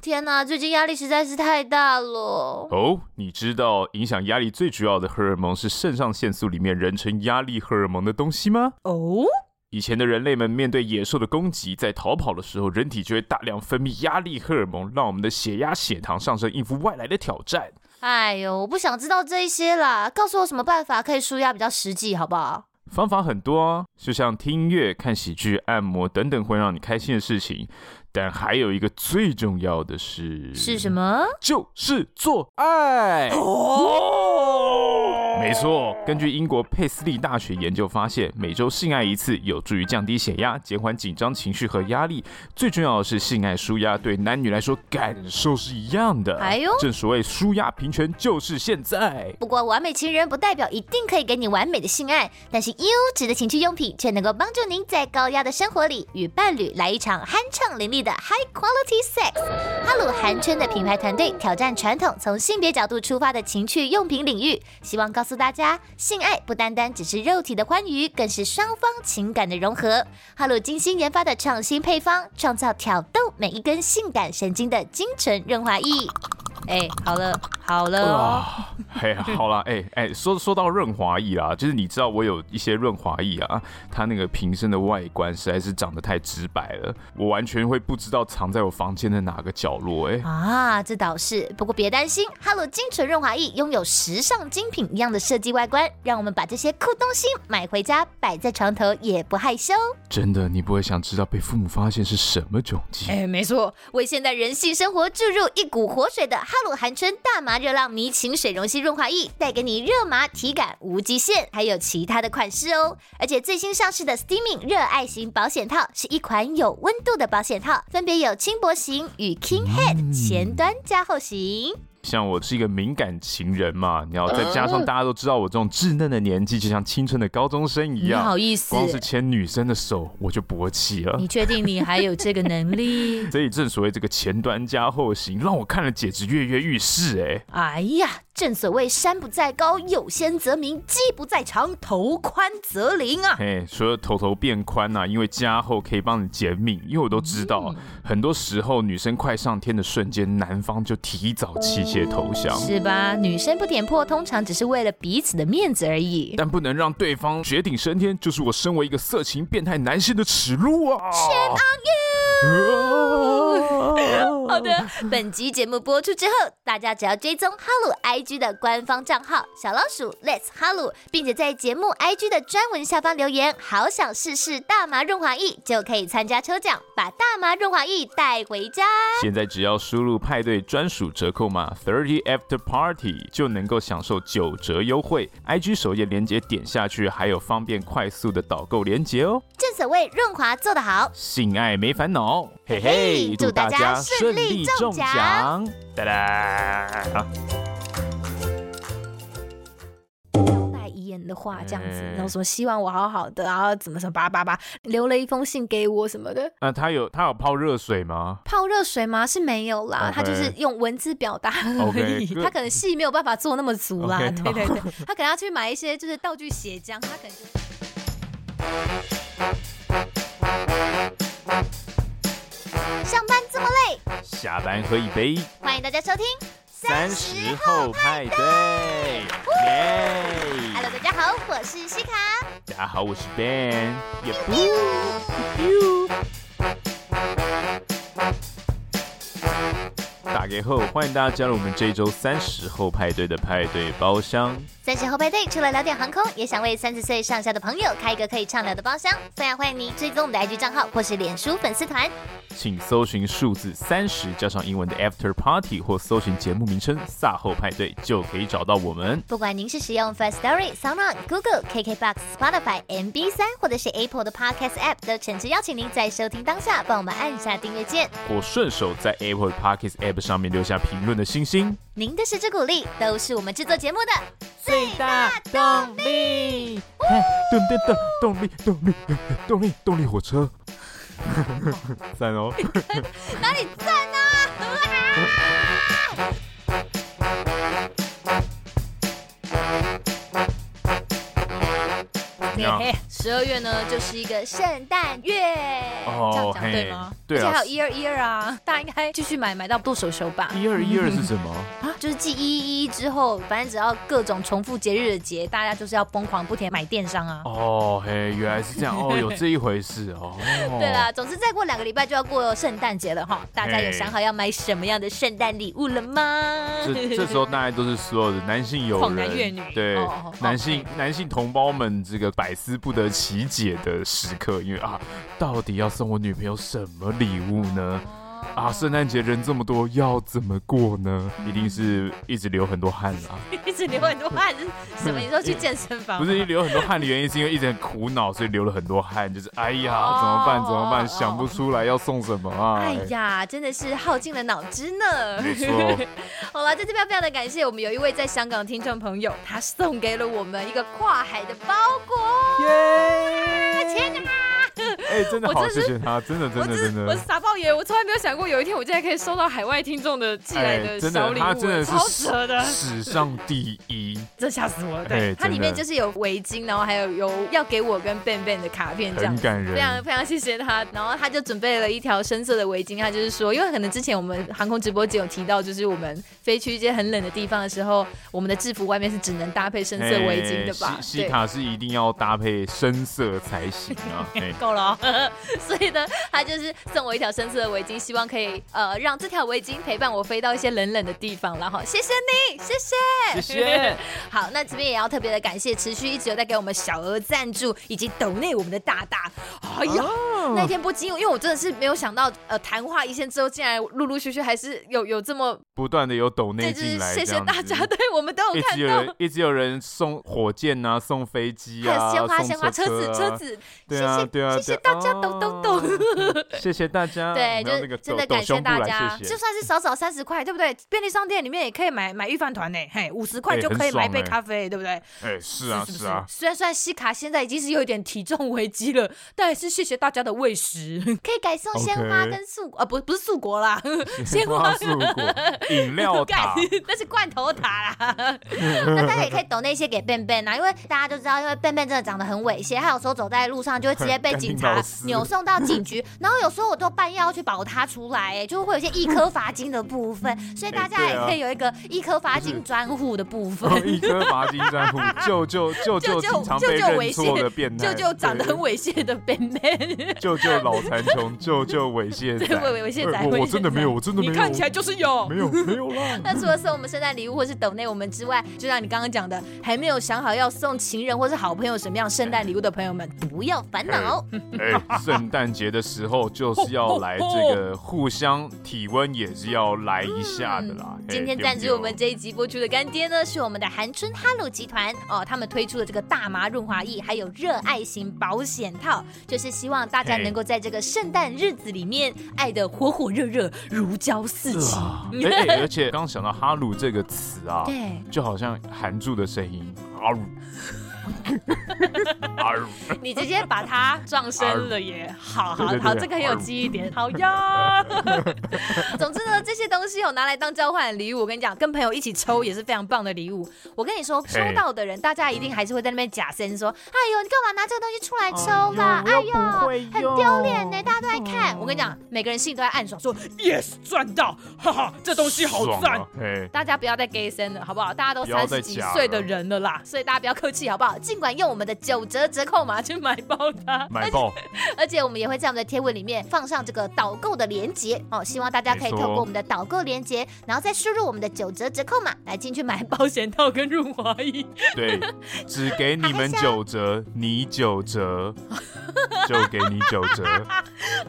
天哪，最近压力实在是太大了。哦，你知道影响压力最主要的荷尔蒙是肾上腺素里面人称压力荷尔蒙的东西吗？哦，以前的人类们面对野兽的攻击，在逃跑的时候，人体就会大量分泌压力荷尔蒙，让我们的血压、血糖上升，应付外来的挑战。哎呦，我不想知道这一些啦，告诉我什么办法可以舒压比较实际，好不好？方法很多啊，就像听音乐、看喜剧、按摩等等会让你开心的事情。但还有一个最重要的是，是什么？就是做爱。哦。没错，根据英国佩斯利大学研究发现，每周性爱一次有助于降低血压、减缓紧张情绪和压力。最重要的是，性爱舒压对男女来说感受是一样的。哎呦，正所谓舒压平权就是现在。不过，完美情人不代表一定可以给你完美的性爱，但是优质的情趣用品却能够帮助您在高压的生活里与伴侣来一场酣畅淋漓的 High Quality Sex。哈鲁韩圈的品牌团队挑战传统，从性别角度出发的情趣用品领域，希望告诉大家，性爱不单单只是肉体的欢愉，更是双方情感的融合。哈鲁精心研发的创新配方，创造挑逗每一根性感神经的精纯润滑液。哎，好了好了哦，哎，好了，哎哎，说说到润滑液啦，就是你知道我有一些润滑液啊，它那个瓶身的外观实在是长得太直白了，我完全会不知道藏在我房间的哪个角落。哎，啊，这倒是，不过别担心，哈鲁精纯润滑液拥有时尚精品一样的设计外观，让我们把这些酷东西买回家摆在床头也不害羞。真的，你不会想知道被父母发现是什么窘境？哎，没错，为现代人性生活注入一股活水的哈。哈鲁韩春大麻热浪迷情水溶性润滑液，带给你热麻体感无极限，还有其他的款式哦。而且最新上市的 Steaming 热爱型保险套是一款有温度的保险套，分别有轻薄型与 King Head 前端加厚型。像我是一个敏感情人嘛，然后再加上大家都知道我这种稚嫩的年纪，就像青春的高中生一样，不好意思，光是牵女生的手我就勃起了。你确定你还有这个能力？所以正所谓这个前端加后型，让我看了简直跃跃欲试哎。哎呀。正所谓山不在高，有仙则名；鸡不在长，头宽则灵啊！嘿，除了头头变宽呐、啊，因为加厚可以帮你减敏。因为我都知道，嗯、很多时候女生快上天的瞬间，男方就提早弃械投降，是吧？女生不点破，通常只是为了彼此的面子而已。但不能让对方绝顶升天，就是我身为一个色情变态男性的耻辱啊！Shame on you！好的，本集节目播出之后，大家只要追踪哈鲁 I。G 的官方账号小老鼠 Let's 哈鲁，并且在节目 IG 的专文下方留言，好想试试大麻润滑液，就可以参加抽奖，把大麻润滑液带回家。现在只要输入派对专属折扣码 Thirty After Party，就能够享受九折优惠。IG 首页链接点下去，还有方便快速的导购链接哦。正所谓润滑做得好，性爱没烦恼。嘿嘿，祝大家顺利中奖！哒哒。的话这样子，然后说希望我好好的，然后怎么什么叭叭叭，留了一封信给我什么的。那、啊、他有他有泡热水吗？泡热水吗？是没有啦.他就是用文字表达而已。Okay. 他可能戏没有办法做那么足啦。对对对，他可能要去买一些就是道具血浆，他可能就上班这么累，下班喝一杯。欢迎大家收听三十后派对。耶！Hello，！大家好，我是西卡。大家好，我是 Ben。打给后，欢迎大家加入我们这周三十后派对的派对包厢。三十后派对除了聊点航空，也想为三十岁上下的朋友开一个可以畅聊的包厢。非常欢迎你追踪我们的 IG 账号或是脸书粉丝团，请搜寻数字三十加上英文的 After Party，或搜寻节目名称“卅后派对”就可以找到我们。不管您是使用 Firstory、SoundOn、Google、KKBox、Spotify、MB 三，或者是 Apple 的 Podcast App，都诚挚邀请您在收听当下帮我们按下订阅键，或顺手在 Apple Podcast App 上面留下评论的星星。您的支持鼓励都是我们制作节目的最大动力，动力的动力，动力，动力，动力火车，赞哦！哪里赞啊？你好，十十二月呢，就是一个圣诞月，哦、这样讲对吗？对啊，而且还有一二一二啊，大家应该继续买买到剁手手吧。一二一二是什么？啊，就是继一一一之后，反正只要各种重复节日的节，大家就是要疯狂不停买电商啊。哦嘿，原来是这样哦，有这一回事哦。对啦，总之再过两个礼拜就要过圣诞节了哈，大家有想好要买什么样的圣诞礼物了吗？这这时候大家都是所有的男性友人，男女，对，哦、男性、哦、男性同胞们这个百思不得奇解的时刻，因为啊，到底要送我女朋友什么礼物呢？啊，圣诞节人这么多，要怎么过呢？一定是一直流很多汗啊，一直流很多汗是什么？你说去健身房？不是，流很多汗的原因是因为一直很苦恼，所以流了很多汗。就是哎呀，怎么办？怎么办？想不出来要送什么啊？哎呀，真的是耗尽了脑汁呢。没错。好了，在这边非常的感谢我们有一位在香港的听众朋友，他送给了我们一个跨海的包裹。耶！天哪！哎，真的好，谢谢他，真的，真的，真的，我是傻爆爷，我从来没有想过有一天我竟然可以收到海外听众的寄来的小礼物，他真的是超扯的，史上第一，这吓死我了。对，它里面就是有围巾，然后还有有要给我跟 Ben Ben 的卡片，这样很感人，非常非常谢谢他。然后他就准备了一条深色的围巾，他就是说，因为可能之前我们航空直播间有提到，就是我们飞去一些很冷的地方的时候，我们的制服外面是只能搭配深色围巾的吧？西卡是一定要搭配深色才行啊，够了。所以呢，他就是送我一条深色的围巾，希望可以呃让这条围巾陪伴我飞到一些冷冷的地方。然后谢谢你，谢谢，谢谢。好，那这边也要特别的感谢持续一直有在给我们小额赞助以及抖内我们的大大。哎呀，哦、那天不禁，因为我真的是没有想到，呃，谈话一线之后，竟然陆陆续续还是有有这么不断的有抖内进来。谢谢大家，对我们都有看到，一直有人送火箭啊，送飞机啊，鲜花鲜花车子车子，对啊对啊，谢谢大家抖抖抖。谢谢大家，对，就是真的感谢大家。就算是少少三十块，对不对？便利商店里面也可以买买预饭团呢，嘿，五十块就可以买一杯咖啡，对不对？哎，是啊，是啊。虽然虽然西卡现在已经是有一点体重危机了，但还是谢谢大家的喂食。可以改送鲜花跟素，呃，不，不是素果啦，鲜花素果饮料塔，那是罐头塔啦。那大家也可以抖那些给 Ben Ben 啊，因为大家都知道，因为 Ben Ben 真的长得很猥亵，他有时候走在路上就会直接被警察扭送到警局，然后有时候我都半夜要去保他出来，哎，就会有些一颗罚金的部分，所以大家也可以有一个一颗罚金专户的部分。一颗罚金专户，救救救救经常被认错的变态，救救长得很猥亵的 Ben Ben，救救脑残穷，救救猥亵仔，对，猥亵仔，我真的没有，我真的没有，你看起来就是有，没有没有啦。那除了送我们圣诞礼物或是抖内我们之外，就像你刚刚讲的，还没有想好要送情人或是好朋友什么样圣诞礼物的朋友们，不要烦恼。哎，圣诞节的时候就是要来这个互相体温，也是要来一下的啦。今天赞助我们这一集播出的干爹呢，是我们的韩春哈鲁集团哦，他们推出的这个大麻润滑液，还有热爱型保险套，就是希望大家能够在这个圣诞日子里面爱的火火热热，如胶似漆。哎，而且刚想到哈鲁这个词啊，对，就好像韩柱的声音啊。你直接把它撞声了耶！好好好，这个很有记忆点。好呀。总之呢，这些东西有拿来当交换礼物。我跟你讲，跟朋友一起抽也是非常棒的礼物。我跟你说，抽到的人，大家一定还是会在那边假声说：“哎呦，你干嘛拿这个东西出来抽啦？哎呦，很丢脸呢！大家都在看。”我跟你讲，每个人心里都在暗爽，说：“Yes，赚到！哈哈，这东西好赞！”大家不要再 gay 声了，好不好？大家都三十几岁的人了啦，所以大家不要客气，好不好？尽管用我们的九折折扣码去买爆它，买爆！而且我们也会在我们的贴文里面放上这个导购的链接哦，希望大家可以透过我们的导购链接，然后再输入我们的九折折扣码来进去买保险套跟润滑液。对，只给你们九折，你九折，就给你九折。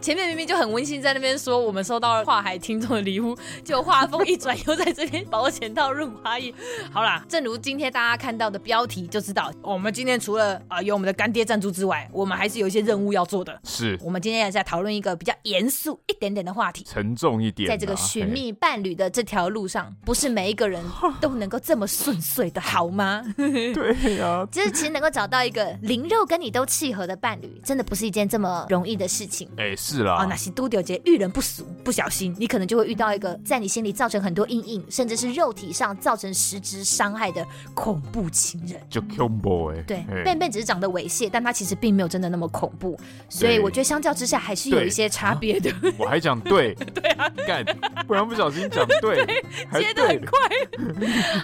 前面明明就很温馨，在那边说我们收到了跨海听众的礼物，就画风一转，又在这边保险套润滑液。好啦，正如今天大家看到的标题就知道。我们今天除了啊、呃、有我们的干爹赞助之外，我们还是有一些任务要做的。是我们今天也是在讨论一个比较严肃一点点的话题，沉重一点、啊。在这个寻觅伴侣的这条路上，不是每一个人都能够这么顺遂的，好吗？对呀、啊，就是其实能够找到一个灵肉跟你都契合的伴侣，真的不是一件这么容易的事情。哎，哎，是啦。啊，那些都丢节遇人不淑，不小心你可能就会遇到一个在你心里造成很多阴影，甚至是肉体上造成实质伤害的恐怖情人。就恐怖哎。对，Ben Ben 只是长得猥亵，但他其实并没有真的那么恐怖。所以我觉得相较之下还是有一些差别的。我还讲对，对啊，干，不然不小心讲对，接的很快。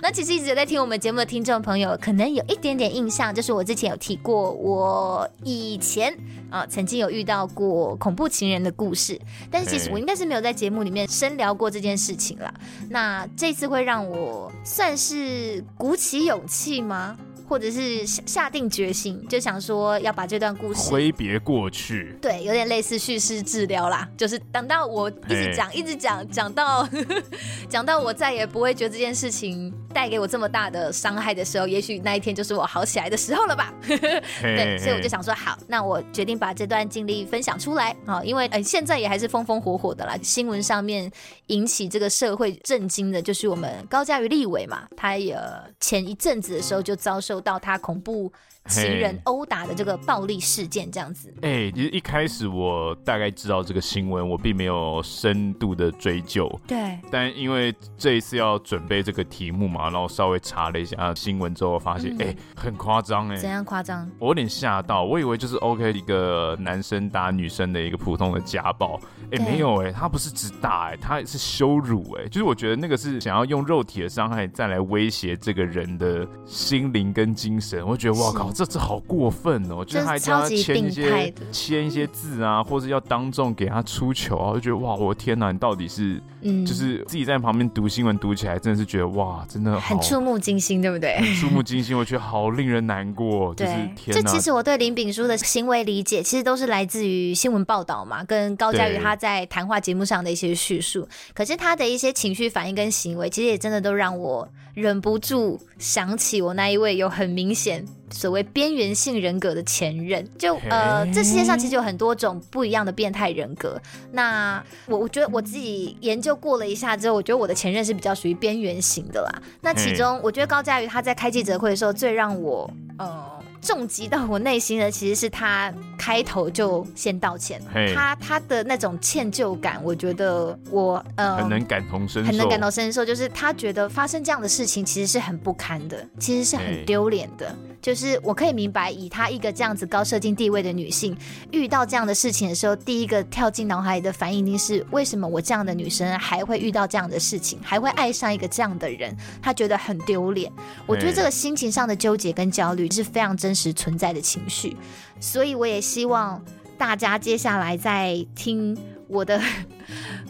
那其实一直有在听我们节目的听众朋友，可能有一点点印象，就是我之前有提过，我以前啊曾经有遇到过恐怖情人的故事，但是其实我应该是没有在节目里面深聊过这件事情啦。那这次会让我算是鼓起勇气吗？或者是下定决心，就想说要把这段故事挥别过去，对，有点类似叙事治疗啦。就是等到我一直讲，一直讲，讲到 讲到我再也不会觉得这件事情带给我这么大的伤害的时候，也许那一天就是我好起来的时候了吧。对，所以我就想说，好，那我决定把这段经历分享出来啊，因为呃现在也还是风风火火的啦。新闻上面引起这个社会震惊的，就是我们高嘉瑜立委嘛，他也前一阵子的时候就遭受。到它恐怖情人殴打的这个暴力事件，这样子。哎、欸，其实一开始我大概知道这个新闻，我并没有深度的追究。对。但因为这一次要准备这个题目嘛，然后稍微查了一下新闻之后，发现哎、嗯欸，很夸张哎。怎样夸张？我有点吓到，我以为就是 OK 一个男生打女生的一个普通的家暴。哎、欸，没有哎、欸，他不是只打哎、欸，他是羞辱哎、欸，就是我觉得那个是想要用肉体的伤害再来威胁这个人的心灵跟精神。我觉得哇靠！这这好过分哦！就是还叫他签一些签一些字啊，或者要当众给他出糗啊，我就觉得哇，我的天哪，你到底是嗯，就是自己在旁边读新闻读起来，真的是觉得哇，真的很触目惊心，对不对？很触目惊心，我觉得好令人难过。就是天哪，这其实我对林炳书的行为理解，其实都是来自于新闻报道嘛，跟高嘉瑜他在谈话节目上的一些叙述。可是他的一些情绪反应跟行为，其实也真的都让我忍不住想起我那一位有很明显。所谓边缘性人格的前任，就呃，这世界上其实有很多种不一样的变态人格。那我我觉得我自己研究过了一下之后，我觉得我的前任是比较属于边缘型的啦。那其中，我觉得高佳瑜他在开记者会的时候，最让我呃。重击到我内心的其实是他开头就先道歉他他的那种歉疚感，我觉得我呃很能感同身受，很能感同身受，就是他觉得发生这样的事情其实是很不堪的，其实是很丢脸的。就是我可以明白，以他一个这样子高社经地位的女性，遇到这样的事情的时候，第一个跳进脑海里的反应一定是为什么我这样的女生还会遇到这样的事情，还会爱上一个这样的人，他觉得很丢脸。我觉得这个心情上的纠结跟焦虑是非常真实存在的情绪，所以我也希望大家接下来在听我的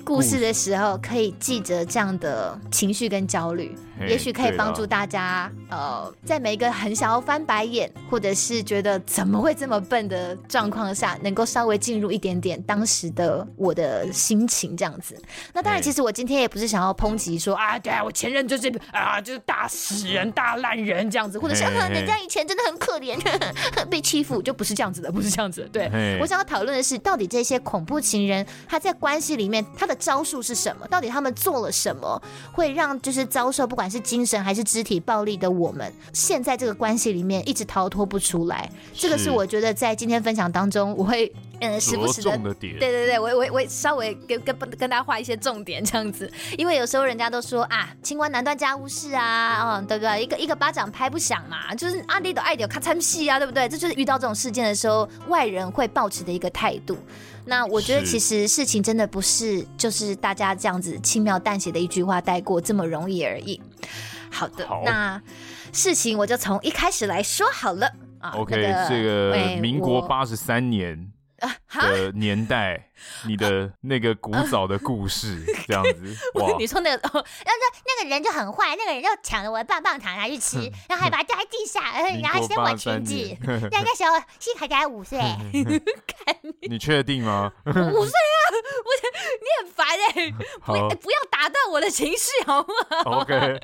故事的时候，可以记着这样的情绪跟焦虑。也许可以帮助大家，呃，在每一个很想要翻白眼，或者是觉得怎么会这么笨的状况下，能够稍微进入一点点当时的我的心情这样子。那当然，其实我今天也不是想要抨击说啊，对啊，我前任就是啊，就是大死人、大烂人这样子，或者是人家以前真的很可怜，被欺负，就不是这样子的，不是这样子的。对，我想要讨论的是，到底这些恐怖情人他在关系里面他的招数是什么？到底他们做了什么，会让就是遭受不管。是精神还是肢体暴力的我们，现在这个关系里面一直逃脱不出来。这个是我觉得在今天分享当中，我会 嗯时不时的，的对对对，我我我稍微跟跟跟大家画一些重点这样子，因为有时候人家都说啊，清官难断家务事啊，嗯，对不对？一个一个巴掌拍不响嘛，就是阿弟的爱屌咔嚓戏啊，对不对？这就是遇到这种事件的时候，外人会抱持的一个态度。那我觉得其实事情真的不是就是大家这样子轻描淡写的一句话带过这么容易而已。好的，好，那事情我就从一开始来说好了啊。OK，这个民国八十三年的年代。你的那个古早的故事 这样子，哇！你说那个，然后说那个人就很坏，那个人就抢了我的棒棒糖拿去吃，然后还把它掉在地上，然后还掀我裙子。那个时候心还才五岁，你确定吗？五岁啊！我你很烦哎，不不要打断我的情绪好吗？OK。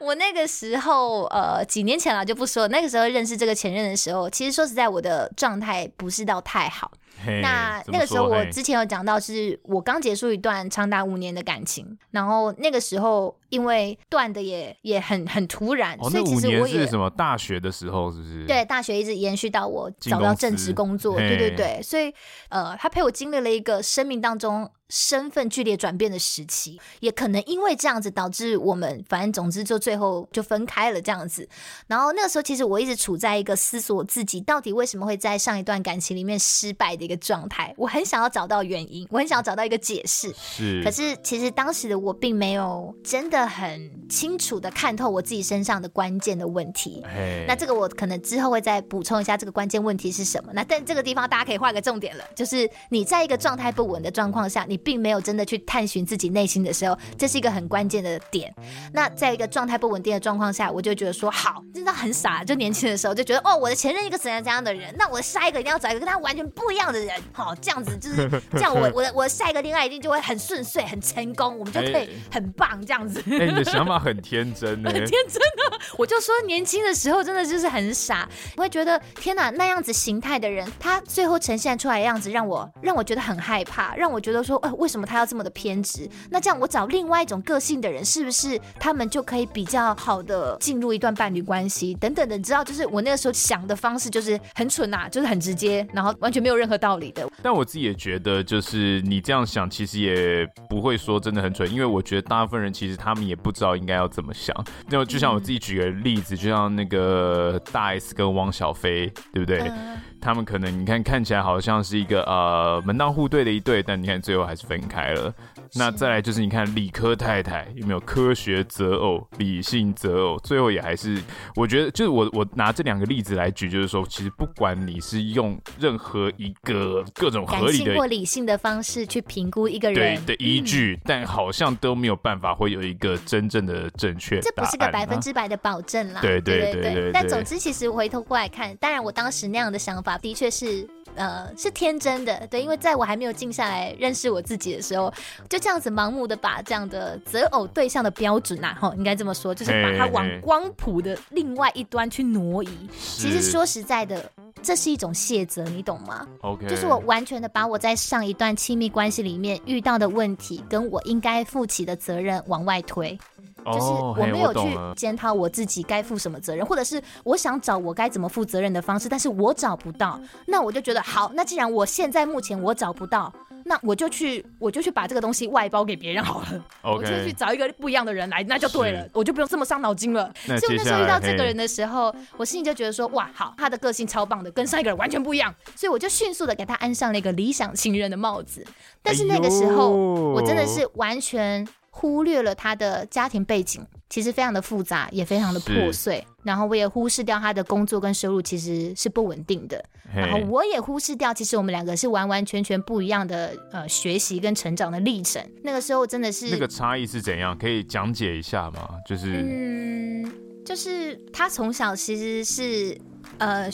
我那个时候呃几年前了就不说，那个时候认识这个前任的时候，其实说实在我的状态不是到太好。嘿那那个时候我之前有讲到，是我刚结束一段长达五年的感情，然后那个时候因为断的也也很很突然，哦、所以其实我也是什么大学的时候是不是？对，大学一直延续到我找到正职工作，对对对，所以呃，他陪我经历了一个生命当中。身份剧烈转变的时期，也可能因为这样子导致我们，反正总之就最后就分开了这样子。然后那个时候，其实我一直处在一个思索自己到底为什么会在上一段感情里面失败的一个状态。我很想要找到原因，我很想要找到一个解释。是，可是其实当时的我并没有真的很清楚的看透我自己身上的关键的问题。嘿那这个我可能之后会再补充一下，这个关键问题是什么？那但这个地方大家可以画个重点了，就是你在一个状态不稳的状况下，你。并没有真的去探寻自己内心的时候，这是一个很关键的点。那在一个状态不稳定的状况下，我就觉得说好，真的很傻。就年轻的时候就觉得哦，我的前任一个怎样怎样的人，那我的下一个一定要找一个跟他完全不一样的人。好，这样子就是 这样我，我我的我的下一个恋爱一定就会很顺遂、很成功，我们就可以很棒这样子。哎、欸，你的想法很天真，很天真的。我就说年轻的时候真的就是很傻，我会觉得天哪，那样子形态的人，他最后呈现出来的样子让我让我觉得很害怕，让我觉得说，呃为什么他要这么的偏执？那这样我找另外一种个性的人，是不是他们就可以比较好的进入一段伴侣关系？等等的，你知道，就是我那个时候想的方式就是很蠢呐、啊，就是很直接，然后完全没有任何道理的。但我自己也觉得，就是你这样想，其实也不会说真的很蠢，因为我觉得大部分人其实他们也不知道应该要怎么想。那就像我自己举个例子，就像那个大 S 跟汪小菲，对不对？嗯他们可能你看看起来好像是一个呃门当户对的一对，但你看最后还是分开了。那再来就是你看理科太太有没有科学择偶、理性择偶，最后也还是我觉得就是我我拿这两个例子来举，就是说其实不管你是用任何一个各种合理的或理性的方式去评估一个人对的依据，嗯、但好像都没有办法会有一个真正的正确、啊。这不是个百分之百的保证啦。对对对对，对，对，对。但总之，其实回头过来看，当然我当时那样的想法的确是。呃，是天真的，对，因为在我还没有静下来认识我自己的时候，就这样子盲目的把这样的择偶对象的标准呐，哈，应该这么说，就是把它往光谱的另外一端去挪移。其实说实在的，这是一种卸责，你懂吗？OK，就是我完全的把我在上一段亲密关系里面遇到的问题，跟我应该负起的责任往外推。就是我没有去检讨我自己该负什么责任，或者是我想找我该怎么负责任的方式，但是我找不到，那我就觉得好，那既然我现在目前我找不到，那我就去我就去把这个东西外包给别人好了我就去找一个不一样的人来，那就对了，我就不用这么伤脑筋了。所以我那时候遇到这个人的时候，我心里就觉得说，哇，好，他的个性超棒的，跟上一个人完全不一样，所以我就迅速的给他安上了一个理想情人的帽子。但是那个时候，我真的是完全。忽略了他的家庭背景，其实非常的复杂，也非常的破碎。然后我也忽视掉他的工作跟收入其实是不稳定的。然后我也忽视掉，其实我们两个是完完全全不一样的呃学习跟成长的历程。那个时候真的是那个差异是怎样？可以讲解一下吗？就是嗯，就是他从小其实是呃。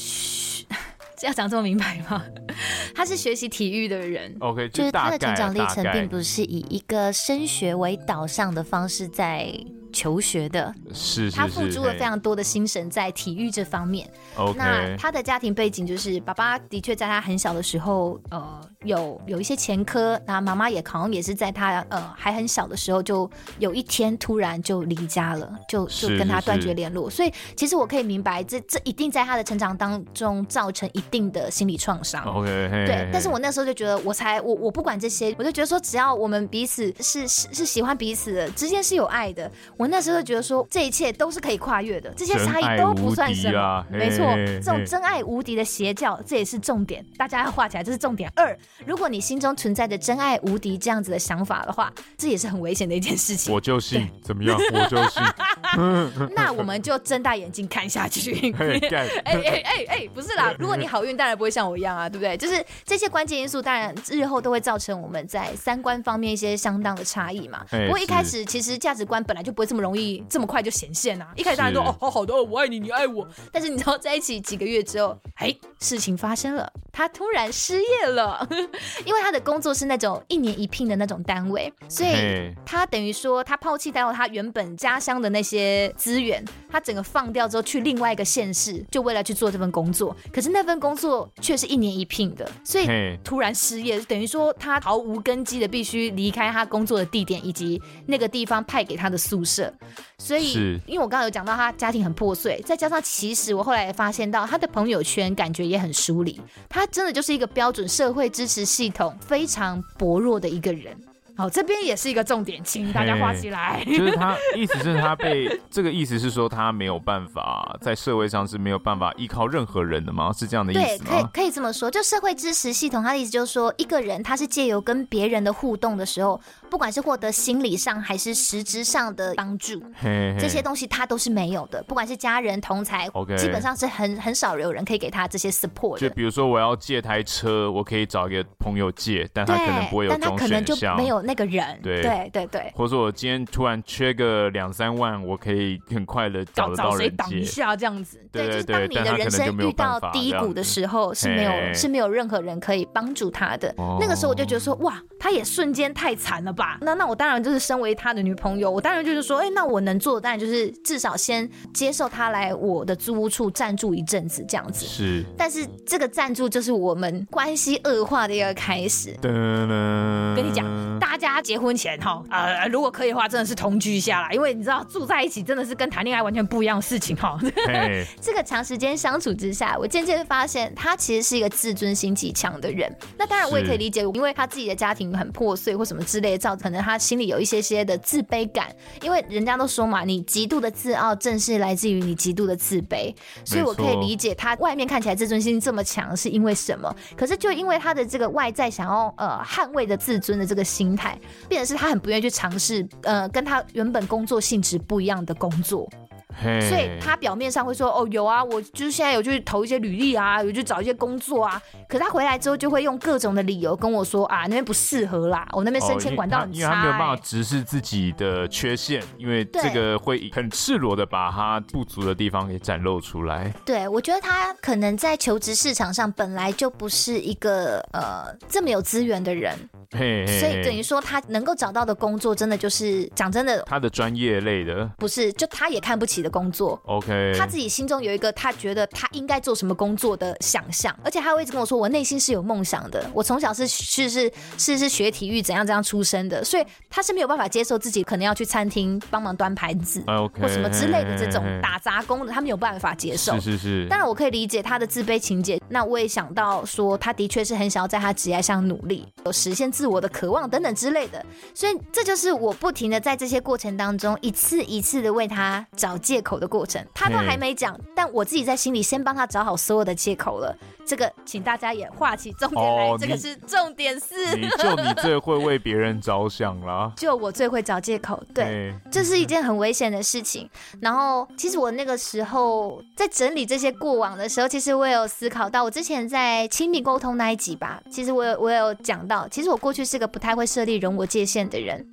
要讲这么明白吗？他是学习体育的人，OK，就是他的成长历程并不是以一个升学为导向的方式在。求学的，是，是，是他付出了非常多的心神在体育这方面。那他的家庭背景就是，爸爸的确在他很小的时候，呃，有有一些前科。那妈妈也好像也是在他呃还很小的时候，就有一天突然就离家了，就就跟他断绝联络。所以其实我可以明白，这这一定在他的成长当中造成一定的心理创伤。OK，对。但是我那时候就觉得，我才我我不管这些，我就觉得说，只要我们彼此是是是喜欢彼此的，之间是有爱的，我。我那时候觉得说，这一切都是可以跨越的，这些差异都不算什么。啊、没错，这种真爱无敌的邪教，这也是重点，大家要画起来，这是重点。二，如果你心中存在着真爱无敌这样子的想法的话，这也是很危险的一件事情。我就信，怎么样？我就信。那我们就睁大眼睛看下去。哎哎哎哎，不是啦，如果你好运，当然不会像我一样啊，对不对？就是这些关键因素，当然日后都会造成我们在三观方面一些相当的差异嘛。不过一开始其实价值观本来就不会这么。容易这么快就显现啊！一开始大家都哦，好好的，我爱你，你爱我。但是你知道在一起几个月之后，哎，事情发生了，他突然失业了，因为他的工作是那种一年一聘的那种单位，所以他等于说他抛弃掉他原本家乡的那些些资源，他整个放掉之后去另外一个县市，就为了去做这份工作。可是那份工作却是一年一聘的，所以突然失业，等于说他毫无根基的必须离开他工作的地点以及那个地方派给他的宿舍。所以，因为我刚刚有讲到他家庭很破碎，再加上其实我后来也发现到他的朋友圈感觉也很疏离，他真的就是一个标准社会支持系统非常薄弱的一个人。好，这边也是一个重点，请大家画起来。就是他意思是他被这个意思是说他没有办法在社会上是没有办法依靠任何人的吗？是这样的意思吗？对，可以可以这么说。就社会支持系统，他的意思就是说，一个人他是借由跟别人的互动的时候，不管是获得心理上还是实质上的帮助，嘿嘿这些东西他都是没有的。不管是家人同才基本上是很很少有人可以给他这些 support。就比如说我要借台车，我可以找一个朋友借，但他可能不会有这种选项。但他可能就没有。那个人，对对对对，或者说我今天突然缺个两三万，我可以很快的找得到人借，找谁挡一下这样子。对，就是当你的人生遇到低谷的时候，是没有是没有任何人可以帮助他的。那个时候我就觉得说，哇，他也瞬间太惨了吧？那那我当然就是身为他的女朋友，我当然就是说，哎，那我能做的当然就是至少先接受他来我的租屋处暂住一阵子这样子。是，但是这个暂住就是我们关系恶化的一个开始。跟你讲，大。大家结婚前哈，呃，如果可以的话，真的是同居一下啦，因为你知道住在一起真的是跟谈恋爱完全不一样的事情哈。这个长时间相处之下，我渐渐发现他其实是一个自尊心极强的人。那当然我也可以理解，因为他自己的家庭很破碎或什么之类的，造成可能他心里有一些些的自卑感。因为人家都说嘛，你极度的自傲正是来自于你极度的自卑，所以我可以理解他外面看起来自尊心这么强是因为什么。可是就因为他的这个外在想要呃捍卫的自尊的这个心态。变成是他很不愿意去尝试，呃，跟他原本工作性质不一样的工作。所以他表面上会说哦有啊，我就是现在有去投一些履历啊，有去找一些工作啊。可是他回来之后就会用各种的理由跟我说啊，那边不适合啦，我那边升迁管道很差，欸，哦，因为他没有办法直视自己的缺陷，因为这个会很赤裸的把他不足的地方给展露出来。对，我觉得他可能在求职市场上本来就不是一个呃这么有资源的人所以等于说他能够找到的工作真的就是讲真的，他的专业类的不是，就他也看不起的工作，OK，他自己心中有一个他觉得他应该做什么工作的想象，而且他会一直跟我说，我内心是有梦想的，我从小是是是是是学体育怎样怎样出身的，所以他是没有办法接受自己可能要去餐厅帮忙端盘子，OK，或什么之类的这种打杂工的，他没有办法接受。是是是，当然我可以理解他的自卑情节，那我也想到说，他的确是很想要在他职业上努力，有实现自我的渴望等等之类的，所以这就是我不停的在这些过程当中一次一次的为他找借口的过程，他都还没讲，但我自己在心里先帮他找好所有的借口了。这个，请大家也画起重点来，哦、这个是重点四。你就你最会为别人着想啦，就我最会找借口，对，这是一件很危险的事情。然后，其实我那个时候在整理这些过往的时候，其实我有思考到，我之前在亲密沟通那一集吧，其实我有我有讲到，其实我过去是个不太会设立人我界限的人，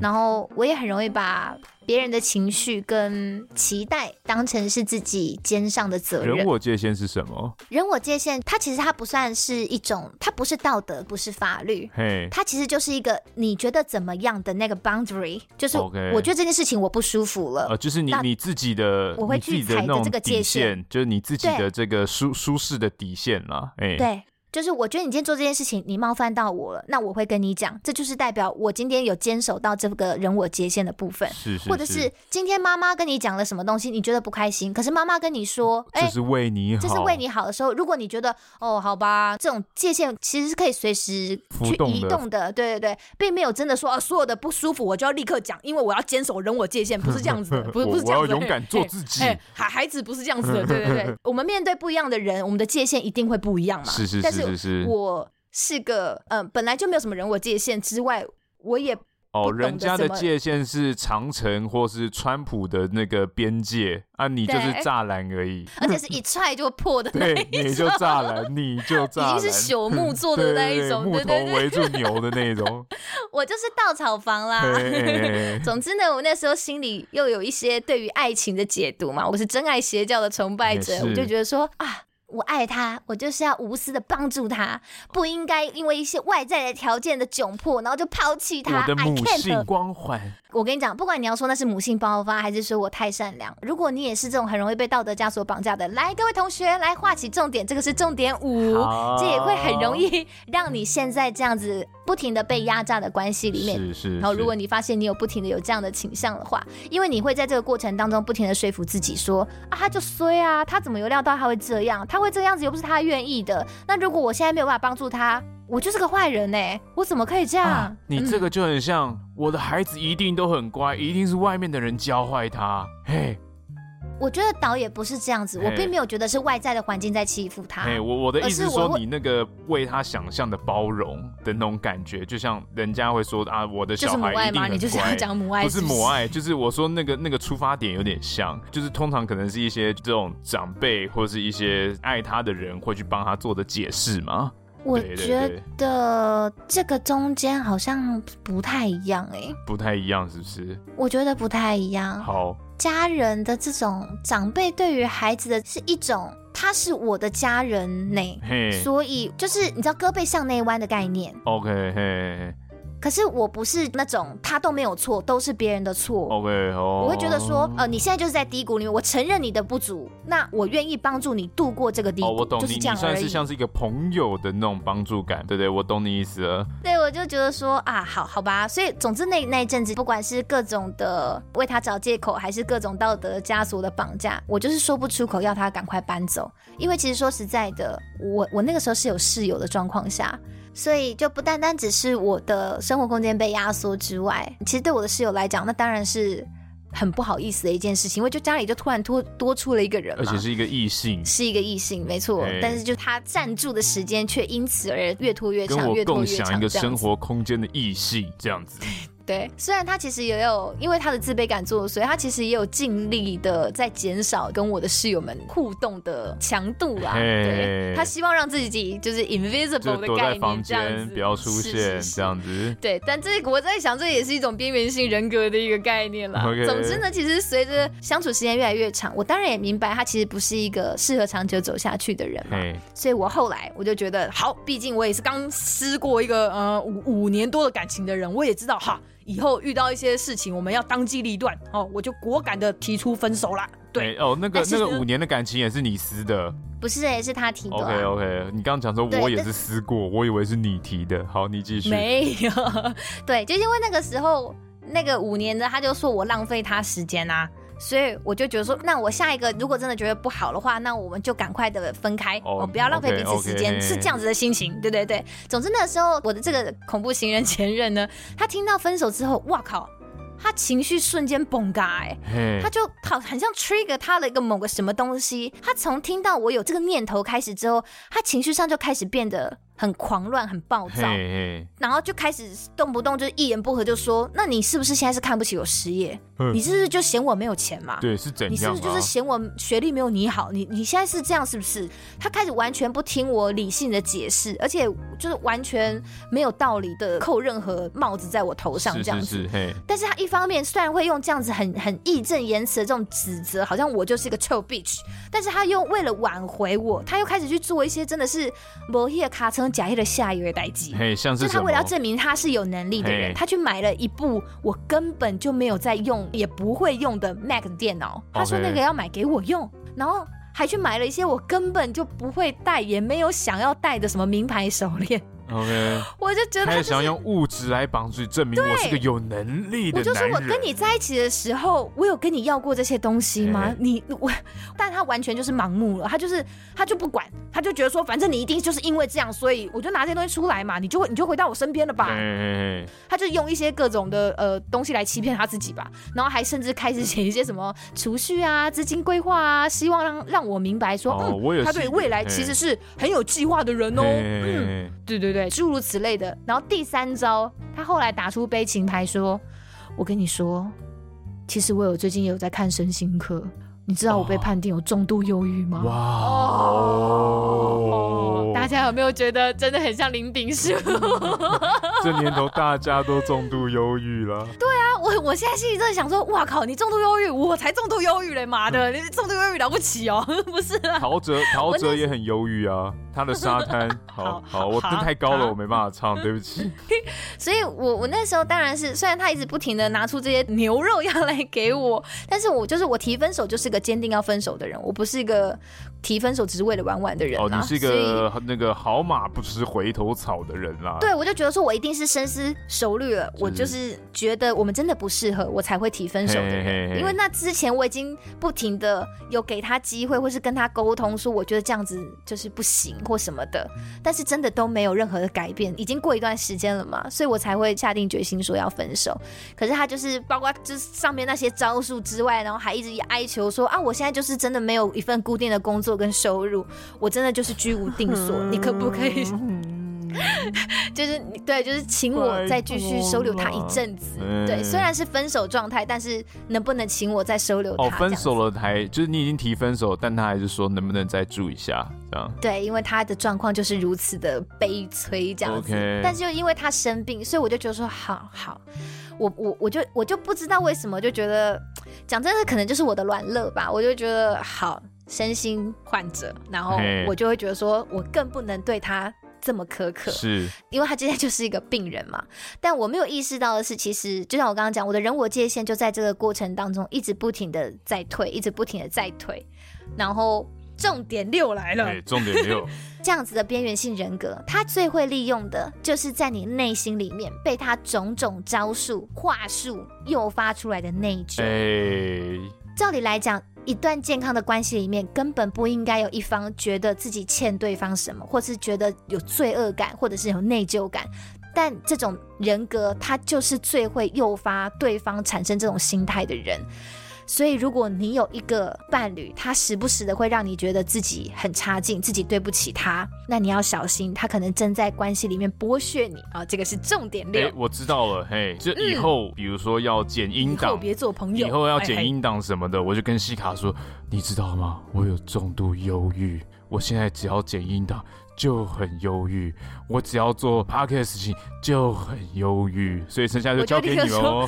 然后我也很容易把。别人的情绪跟期待当成是自己肩上的责任。人我界限是什么？人我界限，它其实它不算是一种，它不是道德，不是法律，嘿，它其实就是一个你觉得怎么样的那个 boundary，就是我觉得这件事情我不舒服了，呃，就是你你自己的，我会去踩的这个界限，就是你自己的这个舒舒适的底线了，哎，对。就是我觉得你今天做这件事情，你冒犯到我了，那我会跟你讲，这就是代表我今天有坚守到这个人我界限的部分。是是是。或者是今天妈妈跟你讲了什么东西，你觉得不开心，可是妈妈跟你说，哎，这是为你好，这是为你好的时候，如果你觉得哦，好吧，这种界限其实是可以随时去移动的，对对对，并没有真的说啊，所有的不舒服我就要立刻讲，因为我要坚守人我界限，不是这样子的，不是不是这样子的。我要勇敢做自己。孩孩子不是这样子的，对对对，我们面对不一样的人，我们的界限一定会不一样嘛。是是是是是。我。是个嗯、呃，本来就没有什么人我界限之外，我也哦，人家的界限是长城或是川普的那个边界啊，你就是栅栏而已，而且是一踹就破的那一种，对，你就栅栏，你就 栅栏，已经是朽木做的那一种，木头围住牛的那种，我就是稻草房啦。总之呢，我那时候心里又有一些对于爱情的解读嘛，我是真爱邪教的崇拜者，我就觉得说啊。我爱他，我就是要无私的帮助他，不应该因为一些外在的条件的窘迫，然后就抛弃他。我的母性光环。我跟你讲，不管你要说那是母性爆发，还是说我太善良，如果你也是这种很容易被道德枷锁绑架的，来，各位同学，来画起重点，这个是重点五，这也会很容易让你现在这样子不停的被压榨的关系里面。是是，是。然后，如果你发现你有不停的有这样的倾向的话，因为你会在这个过程当中不停的说服自己说，啊，他就衰啊，他怎么有料到他会这样？他会这个样子又不是他愿意的。那如果我现在没有办法帮助他，我就是个坏人呢、欸，我怎么可以这样？啊、你这个就很像、嗯、我的孩子一定都很乖，一定是外面的人教坏他。嘿，我觉得导演不是这样子，我并没有觉得是外在的环境在欺负他。嘿，我我的意思是说，你那个为他想象的包容的那种感觉，就像人家会说啊，我的小孩一定很乖。你就是要讲母爱是不是？不是母爱，就是我说那个那个出发点有点像，就是通常可能是一些这种长辈或者是一些爱他的人会去帮他做的解释嘛。我觉得这个中间好像不太一样哎、欸，不太一样是不是？我觉得不太一样。好，家人的这种长辈对于孩子的是一种，他是我的家人呢、所以就是你知道胳膊向内弯的概念。OK。可是我不是那种他都没有错，都是别人的错。OK，哦，我会觉得说，呃，你现在就是在低谷里面，我承认你的不足，那我愿意帮助你度过这个低谷。哦，我懂。你算是像是一个朋友的那种帮助感，对对，我懂你意思了。对，我就觉得说啊，好好吧，所以总之那那一阵子，不管是各种的为他找借口，还是各种道德枷锁的绑架，我就是说不出口，要他赶快搬走。因为其实说实在的，我我那个时候是有室友的状况下。所以就不单单只是我的生活空间被压缩之外，其实对我的室友来讲，那当然是很不好意思的一件事情，因为就家里就突然多多出了一个人，而且是一个异性，是一个异性，没错。欸、但是就他暂住的时间却因此而越拖越长，跟我共享一个生活空间的异性这样子。对，虽然他其实也有因为他的自卑感作祟，所以他其实也有尽力的在减少跟我的室友们互动的强度啊。Hey, 对，他希望让自己就是 invisible 的概念这样子，不要出现这样子。对，但这我在想，这也是一种边缘性人格的一个概念啦。总之呢，其实随着相处时间越来越长，我当然也明白他其实不是一个适合长久走下去的人嘛。所以我后来我就觉得，好，毕竟我也是刚失过一个呃五五年多的感情的人，我也知道哈。以后遇到一些事情，我们要当机立断哦，我就果敢的提出分手啦。对、欸、哦，那个那个五年的感情也是你撕的？不是，也是他提的、啊。OK OK，你刚刚讲说我也是撕过，我以为是你提的。好，你继续。没有，对，就因为那个时候那个五年的，他就说我浪费他时间啊。所以我就觉得说，那我下一个如果真的觉得不好的话，那我们就赶快的分开，oh, 哦，不要浪费彼此时间，okay, okay. 是这样子的心情，对对对。总之那时候我的这个恐怖情人前任呢，他听到分手之后，哇靠，他情绪瞬间崩嘎，哎他就好很像 trigger 他的一个某个什么东西，他从听到我有这个念头开始之后，他情绪上就开始变得。很狂乱，很暴躁.然后就开始动不动就一言不合就说：“那你是不是现在是看不起我失业？你是不是就嫌我没有钱嘛？对，是怎样？你是不是就是嫌我学历没有你好？你你现在是这样是不是？”他开始完全不听我理性的解释，而且就是完全没有道理的扣任何帽子在我头上这样子。是是是 hey. 但是他一方面虽然会用这样子很很义正言辞的这种指责，好像我就是一个臭 bitch，但是他又为了挽回我，他又开始去做一些真的是摩耶卡车。假意的下一位代际，嘿，像是他为了要证明他是有能力的人，他去买了一部我根本就没有在用，也不会用的 Mac 电脑。他说那个要买给我用，然后还去买了一些我根本就不会戴，也没有想要戴的什么名牌手链。OK，我就觉得他、就是、想要用物质来绑住，证明我是个有能力的男人。我就说我跟你在一起的时候，我有跟你要过这些东西吗？欸、你我，但他完全就是盲目了，他就是他就不管，他就觉得说，反正你一定就是因为这样，所以我就拿这些东西出来嘛，你就会你就回到我身边了吧。欸、他就用一些各种的呃东西来欺骗他自己吧，然后还甚至开始写一些什么储蓄啊、资金规划啊，希望让让我明白说，哦、嗯，他对未来其实是很有计划的人哦。欸、嗯，对对对。诸如此类的，然后第三招，他后来打出悲情牌，说：“我跟你说，其实我有最近有在看身心科，你知道我被判定有重度忧郁吗？”哇！哦，大家有没有觉得真的很像林炳书？这年头大家都重度忧郁了。对啊，我我我现在心里真的想说，哇靠，你重度忧郁，我才重度忧郁嘞，妈的，你重度忧郁了不起哦，不是啊？陶喆，陶喆也很忧郁啊，他的沙滩，好好，好，我这太高了，我没办法唱，对不起。所以我我那时候当然是，虽然他一直不停的拿出这些牛肉要来给我，但是我就是我提分手就是个坚定要分手的人，我不是一个提分手只是为了玩玩的人。哦，你是一个那个好马不吃回头草的人啦。对，我就觉得说我一定是深思熟虑了，我就是觉得我们真的不适合，我才会提分手的人。嘿嘿嘿，因为那之前我已经不停的有给他机会，或是跟他沟通说，我觉得这样子就是不行或什么的，但是真的都没有任何的改变。已经过一段时间了嘛，所以我才会下定决心说要分手。可是他就是包括就是上面那些招数之外，然后还一直哀求说啊，我现在就是真的没有一份固定的工作跟收入，我真的就是居无定所，你可不可以？就是对，就是请我再继续收留他一阵子。对，虽然是分手状态，但是能不能请我再收留他？哦，分手了还就是你已经提分手，但他还是说能不能再住一下这样？对，因为他的状况就是如此的悲催这样子。但是又因为他生病，所以我就觉得说好好，我我我就我就不知道为什么就觉得讲真的，可能就是我的软肋吧。我就觉得好，身心患者，然后我就会觉得说我更不能对他。这么苛刻，是因为他今天就是一个病人嘛。但我没有意识到的是，其实就像我刚刚讲，我的人我界限就在这个过程当中一直不停的在退，一直不停的在退。然后重点六来了，重点六，这样子的边缘性人格，他最会利用的就是在你内心里面被他种种招数话术诱发出来的内疚。哎，照理来讲。一段健康的关系里面，根本不应该有一方觉得自己欠对方什么，或是觉得有罪恶感，或者是有内疚感。但这种人格，他就是最会诱发对方产生这种心态的人。所以，如果你有一个伴侣，他时不时的会让你觉得自己很差劲，自己对不起他，那你要小心，他可能正在关系里面剥削你啊！这个是重点六。哎，我知道了，嘿，就以后、嗯、比如说要剪音档，别做朋友，以后要剪音档什么的，我就跟西卡说，你知道吗？我有重度忧郁，我现在只要剪音档。就很忧郁，我只要做 podcast 事情就很忧郁，所以剩下就交给你喽。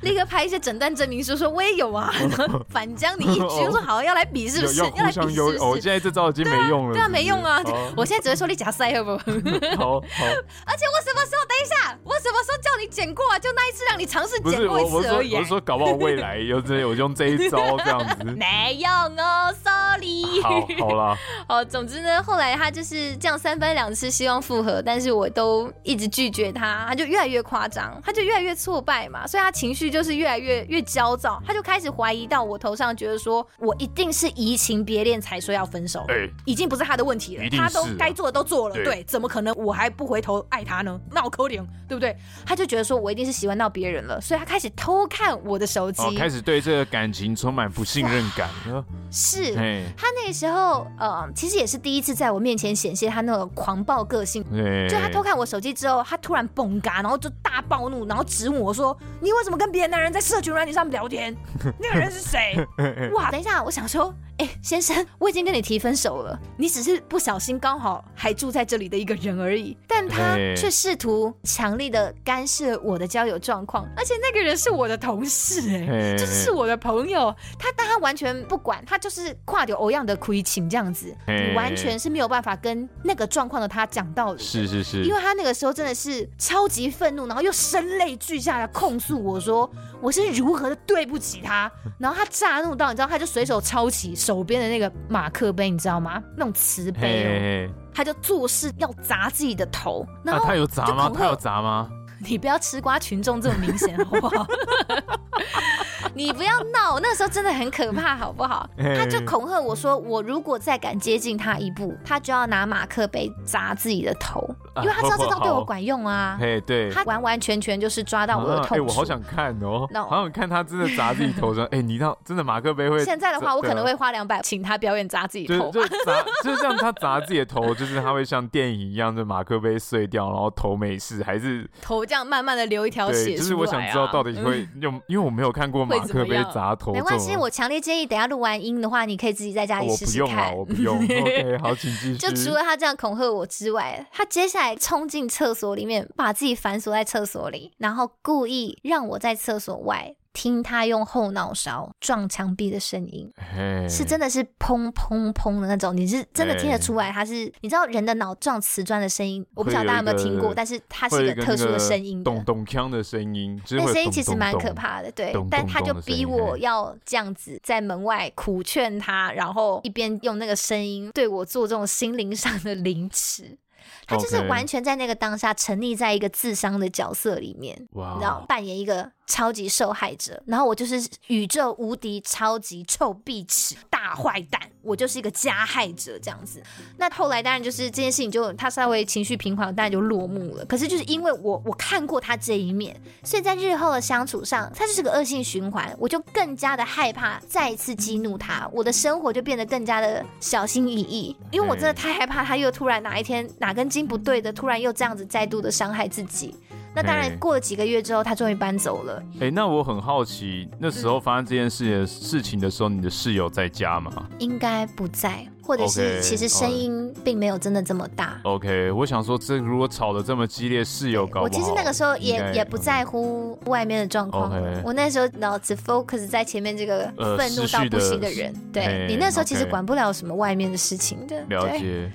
立 刻拍一些诊断证明书，说我也有啊，反将你一军，说好要来比是不是？要来比是不是？我现在这招已经没用了，对啊，没用啊！我现在只会说你假塞，好不好？好，好。而且我什么时候？等一下，我什么时候叫你剪过啊？就那一次让你尝试剪过一次而已。我是说，搞不好未来有这有用这一招这样子。没用哦，sorry。好，好了。好，总之呢，后来他就是。这样三番两次希望复合，但是我都一直拒绝他，他就越来越夸张，他就越来越挫败嘛，所以他情绪就是越来越越焦躁，他就开始怀疑到我头上，觉得说我一定是移情别恋才说要分手，欸，已经不是他的问题了，他都该做的都做了，对，对，怎么可能我还不回头爱他呢？闹抠脸，对不对？他就觉得说我一定是喜欢到别人了，所以他开始偷看我的手机，哦，开始对这个感情充满不信任感。是，他那个时候，呃，其实也是第一次在我面前显现。他那个狂暴个性，就他偷看我手机之后，他突然崩嘎，然后就大暴怒，然后质问我说：“你为什么跟别的男人在社群软体上面聊天？那个人是谁？” 哇，等一下，我想说。哎、欸，先生，我已经跟你提分手了，你只是不小心刚好还住在这里的一个人而已。但他却试图强力的干涉我的交友状况，而且那个人是我的同事、欸，哎，就是是我的朋友。他但他完全不管，他就是跨掉欧样的亏情这样子，你完全是没有办法跟那个状况的他讲道理。是是是，因为他那个时候真的是超级愤怒，然后又声泪俱下的控诉我说我是如何的对不起他，然后他炸怒到你知道，他就随手抄起。手边的那个马克杯，你知道吗？那种瓷杯哦，他就做事要砸自己的头。那、啊、他有砸吗？他有砸吗？你不要吃瓜群众这么明显，好不好？你不要闹，那时候真的很可怕，好不好？他就恐吓我说，我如果再敢接近他一步，他就要拿马克杯砸自己的头，因为他知道这招对我管用啊。嘿，对，他完完全全就是抓到我的痛处。哎，我好想看哦，那好想看他真的砸自己头上。哎，你知道真的马克杯会？现在的话，我可能会花两百请他表演砸自己头。就砸，就是这样，他砸自己的头，就是他会像电影一样，就马克杯碎掉，然后头没事，还是头这样慢慢的流一条血。就是我想知道到底会用，因为我没有看过马克杯砸头。没关系，我强烈建议等下录完音的话，你可以自己在家里试试看。我不用了，我不用。OK，好，请继续。就除了他这样恐吓我之外，他接下来还冲进厕所里面，把自己反锁在厕所里，然后故意让我在厕所外。听他用后脑勺撞墙壁的声音是真的是砰砰砰的那种，你是真的听得出来，他是、你知道人的脑撞瓷砖的声音，我不晓得大家有没有听过，但是它是一个特殊的声音，咚咚锵的声音，那声音其实蛮可怕的，对，但他就逼我要这样子在门外苦劝他，然后一边用那个声音对我做这种心灵上的凌迟。他就是完全在那个当下沉溺在一个自伤的角色里面.你知道，扮演一个超级受害者，然后我就是宇宙无敌超级臭碧池大坏蛋，我就是一个加害者这样子。那后来当然就是这件事情就他稍微情绪平缓，当然就落幕了。可是就是因为我我看过他这一面，所以在日后的相处上，他就是个恶性循环，我就更加的害怕再一次激怒他，我的生活就变得更加的小心翼翼，因为我真的太害怕他又突然哪一天哪根筋不对的，突然又这样子再度的伤害自己。那当然，过了几个月之后，他终于搬走了。哎、欸，那我很好奇，那时候发生这件事的事情的时候，你的室友在家吗？应该不在，或者是其实声音并没有真的这么大。OK，我想说，这如果吵得这么激烈，室友搞。我其实那个时候也也不在乎外面的状况。Okay. 我那时候脑子 focus 在前面这个愤怒到不行的人。呃、对你那时候其实管不了什么外面的事情的。了解。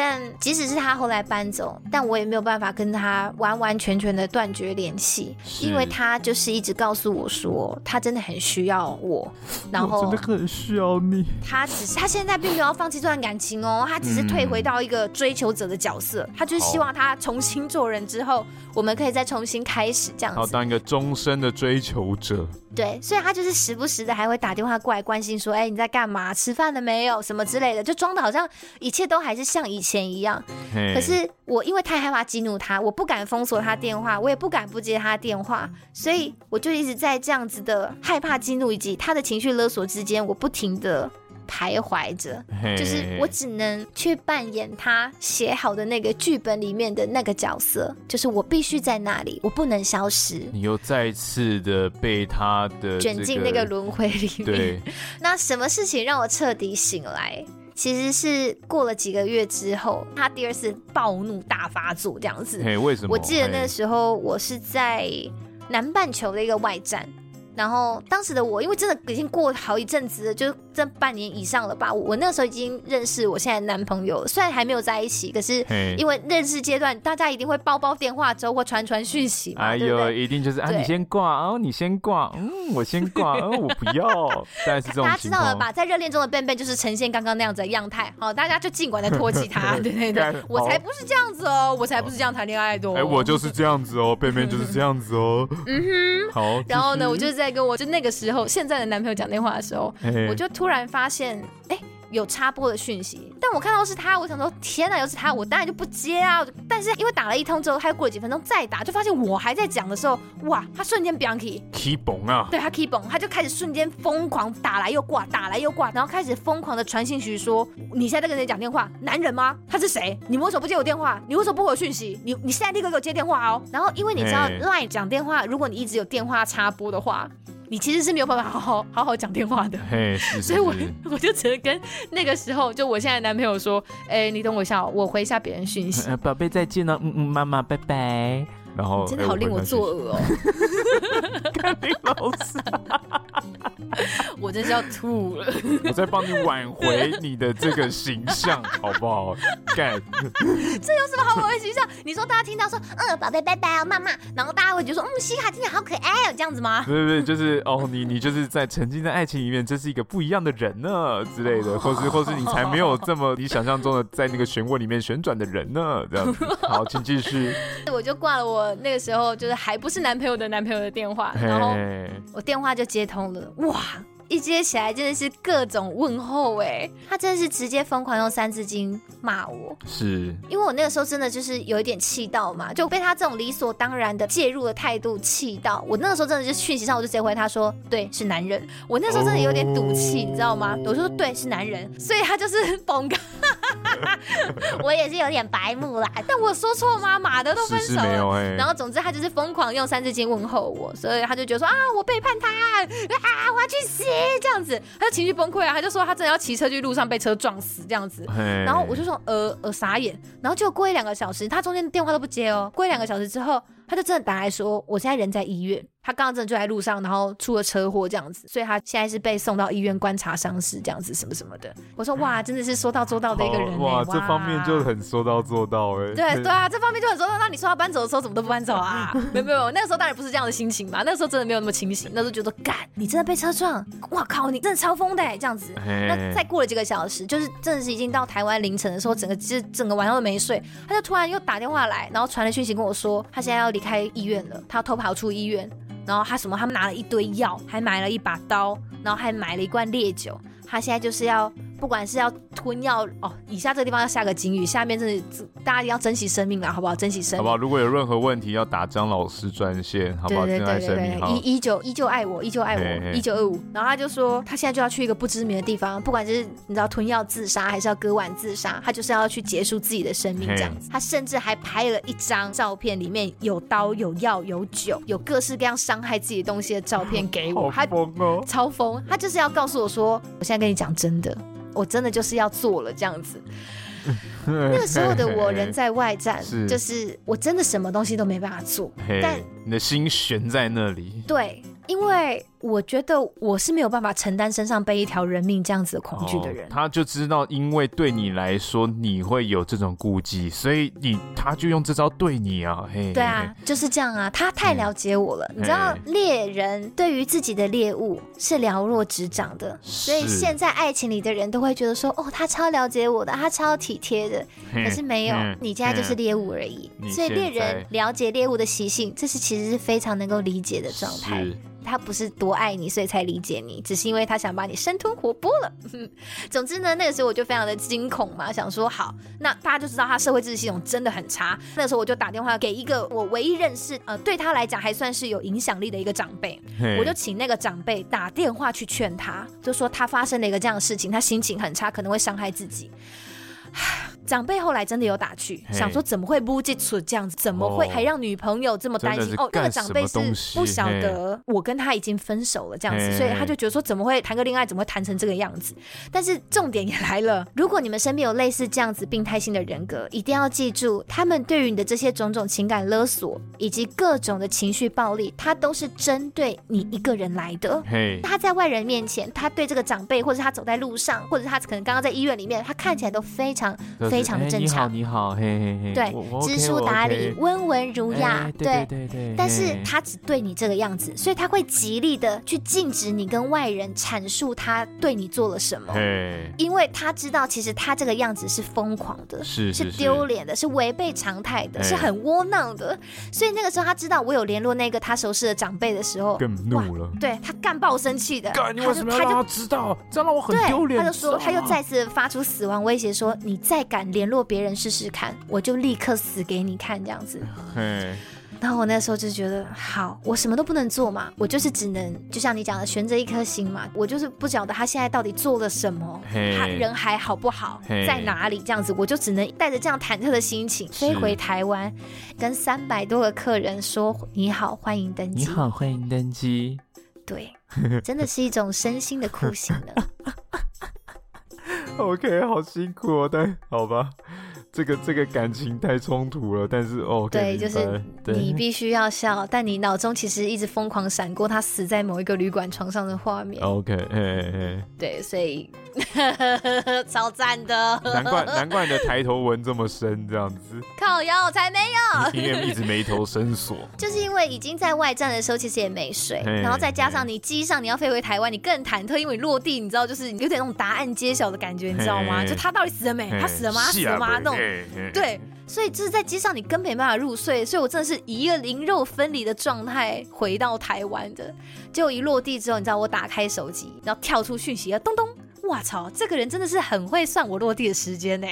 但即使是他后来搬走，但我也没有办法跟他完完全全的断绝联系，因为他就是一直告诉我说，他真的很需要我，然后 真的很需要你。他只是他现在并没有要放弃这段感情哦，他只是退回到一个追求者的角色，嗯、他就是希望他重新做人之后，我们可以再重新开始这样子，好当一个终身的追求者。对，所以他就是时不时的还会打电话过来关心说，哎，你在干嘛？吃饭了没有？什么之类的，就装的好像一切都还是像以前一样。可是我因为太害怕激怒他，我不敢封锁他电话，我也不敢不接他电话，所以我就一直在这样子的害怕激怒以及他的情绪勒索之间，我不停的。徘徊着，就是我只能去扮演他写好的那个剧本里面的那个角色，就是我必须在那里，我不能消失。你又再次的被他的卷进那个轮回里面。对，那什么事情让我彻底醒来？其实是过了几个月之后，他第二次暴怒大发作这样子。嘿，为什么？我记得那时候我是在南半球的一个外站。然后当时的我，因为真的已经过好一阵子了，就这半年以上了吧。我那时候已经认识我现在的男朋友，虽然还没有在一起，可是因为认识阶段，大家一定会包包电话粥或传传讯息嘛。哎呦，对对，一定就是啊，你先挂哦，你先挂，嗯，我先挂，哦，我不要。大概是这种。大家知道了吧？在热恋中的 Ben Ben 就是呈现刚刚那样子的样态。好，大家就尽管的唾弃他。对对对，我才不是这样子哦，我才不是这样谈恋爱的哦。哎，我就是这样子哦，Ben Ben 就是这样子哦。嗯哼。好。然后呢，我就在。跟我就那个时候，现在的男朋友讲电话的时候，我就突然发现，哎。有插播的讯息，但我看到是他，我想说天哪，又是他，我当然就不接啊。但是因为打了一通之后，他又过了几分钟再打，就发现我还在讲的时候，哇，他瞬间 Bianchi key 崩啊，对他 key 崩，他就开始瞬间疯狂打来又挂，打来又挂，然后开始疯狂的传信息说，你现在在跟谁讲电话？男人吗？他是谁？你为什么不接我电话？你为什么不回我讯息？你你现在立刻给我接电话哦。然后因为你知道 Line 讲电话，如果你一直有电话插播的话。你其实是没有办法好好好好讲电话的，嘿，是是是，所以我 我就只能跟那个时候就我现在男朋友说，哎、欸，你等我一下，我回一下别人讯息。宝贝再见了，嗯嗯，妈妈拜拜。然后真的好令我作呕哦，看你老师，我真是要吐了。我在帮你挽回你的这个形象，好不好？干，这有什么好挽回形象？你说大家听到说，嗯，宝贝拜拜哦，妈妈，然后大家会觉得说，嗯，西卡今天好可爱哦，这样子吗？对对对，就是哦，你你就是在沉浸在爱情里面，这是一个不一样的人呢之类的，或是或是你才没有这么你想象中的在那个漩涡里面旋转的人呢，这样子。好，请继续。我就挂了我。那个时候就是还不是男朋友的男朋友的电话，然后我电话就接通了，哇！一接起来真的是各种问候哎，他真的是直接疯狂用三字经骂我，是因为我那个时候真的就是有一点气到嘛，就被他这种理所当然的介入的态度气到。我那个时候真的就讯息上我就直接回他说，对，是男人。我那时候真的有点赌气，你知道吗？我说对，是男人，所以他就是崩哈。我也是有点白目啦，但我说错吗？马的都分手了，然后总之他就是疯狂用三字经问候我，所以他就觉得说啊，我背叛他啊，我要去死这样子，他就情绪崩溃啊，他就说他真的要骑车去路上被车撞死这样子，然后我就说呃呃傻眼，然后就过一两个小时，他中间电话都不接哦，过一两个小时之后，他就真的打来说我现在人在医院。他刚刚真的就在路上，然后出了车祸这样子，所以他现在是被送到医院观察伤势这样子，什么什么的。我说哇，真的是说到做到的一个人、欸、哇，哇，这方面就很说到做到哎、欸。对对啊，这方面就很说到。那你说要搬走的时候怎么都不搬走啊？没有没有，那个时候当然不是这样的心情嘛，那个时候真的没有那么清醒，那时候觉得干，你真的被车撞，哇靠，你真的超疯的、欸、这样子。那再过了几个小时，就是真的是已经到台湾凌晨的时候，整个其实整个晚上都没睡，他就突然又打电话来，然后传了讯息跟我说，他现在要离开医院了，他要偷跑出医院。然后他什么？他们拿了一堆药，还买了一把刀，然后还买了一罐烈酒。他现在就是要。不管是要吞药哦，以下这个地方要下个警语，下面真的大家一定要珍惜生命啦，好不好？珍惜生命，好不好？如果有任何问题要打张老师专线，好不好？珍爱生命，依依旧依旧爱我，依旧爱我，一九二五。然后他就说，他现在就要去一个不知名的地方，不管是你知道吞药自杀，还是要割腕自杀，他就是要去结束自己的生命这样子。他甚至还拍了一张照片，里面有刀、有药、有酒，有各式各样伤害自己的东西的照片给我。他疯哦！超疯！他就是要告诉我说，我现在跟你讲真的。我真的就是要做了这样子，那个时候的我人在外站，就是我真的什么东西都没办法做，但你的心悬在那里。对，因为。我觉得我是没有办法承担身上背一条人命这样子的恐惧的人。哦，他就知道，因为对你来说你会有这种顾忌，所以你他就用这招对你啊。嘿，对啊，就是这样啊。他太了解我了，你知道，猎人对于自己的猎物是了若指掌的，所以现在爱情里的人都会觉得说，哦，他超了解我的，他超体贴的。可是没有，你现在就是猎物而已。所以猎人了解猎物的习性，这是其实是非常能够理解的状态。他不是多爱你，所以才理解你，只是因为他想把你生吞活剥了。总之呢，那个时候我就非常的惊恐嘛，想说好，那大家就知道他社会支持系统真的很差。那个时候我就打电话给一个我唯一认识，呃，对他来讲还算是有影响力的一个长辈，我就请那个长辈打电话去劝他，就说他发生了一个这样的事情，他心情很差，可能会伤害自己。长辈后来真的有打趣，想说怎么会不接触这样子，怎么会还让女朋友这么担心？哦，那个长辈是不晓得我跟他已经分手了这样子，所以他就觉得说怎么会谈个恋爱，怎么会谈成这个样子？但是重点也来了，如果你们身边有类似这样子病态性的人格，一定要记住，他们对于你的这些种种情感勒索以及各种的情绪暴力，他都是针对你一个人来的。他在外人面前，他对这个长辈，或者他走在路上，或者他可能刚刚在医院里面，他看起来都非常非。非常的正常，你好，你好，嘿嘿嘿，对，知书达理，温文儒雅，对对对。但是他只对你这个样子，所以他会极力的去禁止你跟外人阐述他对你做了什么，因为他知道其实他这个样子是疯狂的，是是丢脸的，是违背常态的，是很窝囊的。所以那个时候他知道我有联络那个他熟识的长辈的时候，更怒了，对他干爆生气的，干，你为什么要让他知道？这样让我很丢脸。他就说，他又再次发出死亡威胁，说你再敢。联络别人试试看，我就立刻死给你看这样子。嘿，然后我那时候就觉得，好，我什么都不能做嘛，我就是只能，就像你讲的，悬着一颗心嘛，我就是不晓得他现在到底做了什么，他人还好不好，在哪里这样子，我就只能带着这样忐忑的心情飞回台湾，跟三百多个客人说：“你好，欢迎登机。”你好，欢迎登机。对，真的是一种身心的酷刑呢。OK，好辛苦哦，但好吧。这个这个感情太冲突了，但是哦，对，就是你必须要笑，但你脑中其实一直疯狂闪过他死在某一个旅馆床上的画面。OK，嘿嘿对，所以 超赞的。难怪难怪你的抬头纹这么深，这样子。靠腰才没有，因为一直眉头深锁。就是因为已经在外站的时候，其实也没睡，然后再加上你机上你要飞回台湾，你更忐忑，因为你落地，你知道，就是有点那种答案揭晓的感觉，你知道吗？就他到底死了没？他死了吗？死了吗？那种。对，所以就是在机上，你根本没办法入睡，所以我真的是以一个灵肉分离的状态回到台湾的。结果一落地之后，你知道我打开手机，然后跳出讯息，咚咚，哇操，这个人真的是很会算我落地的时间呢。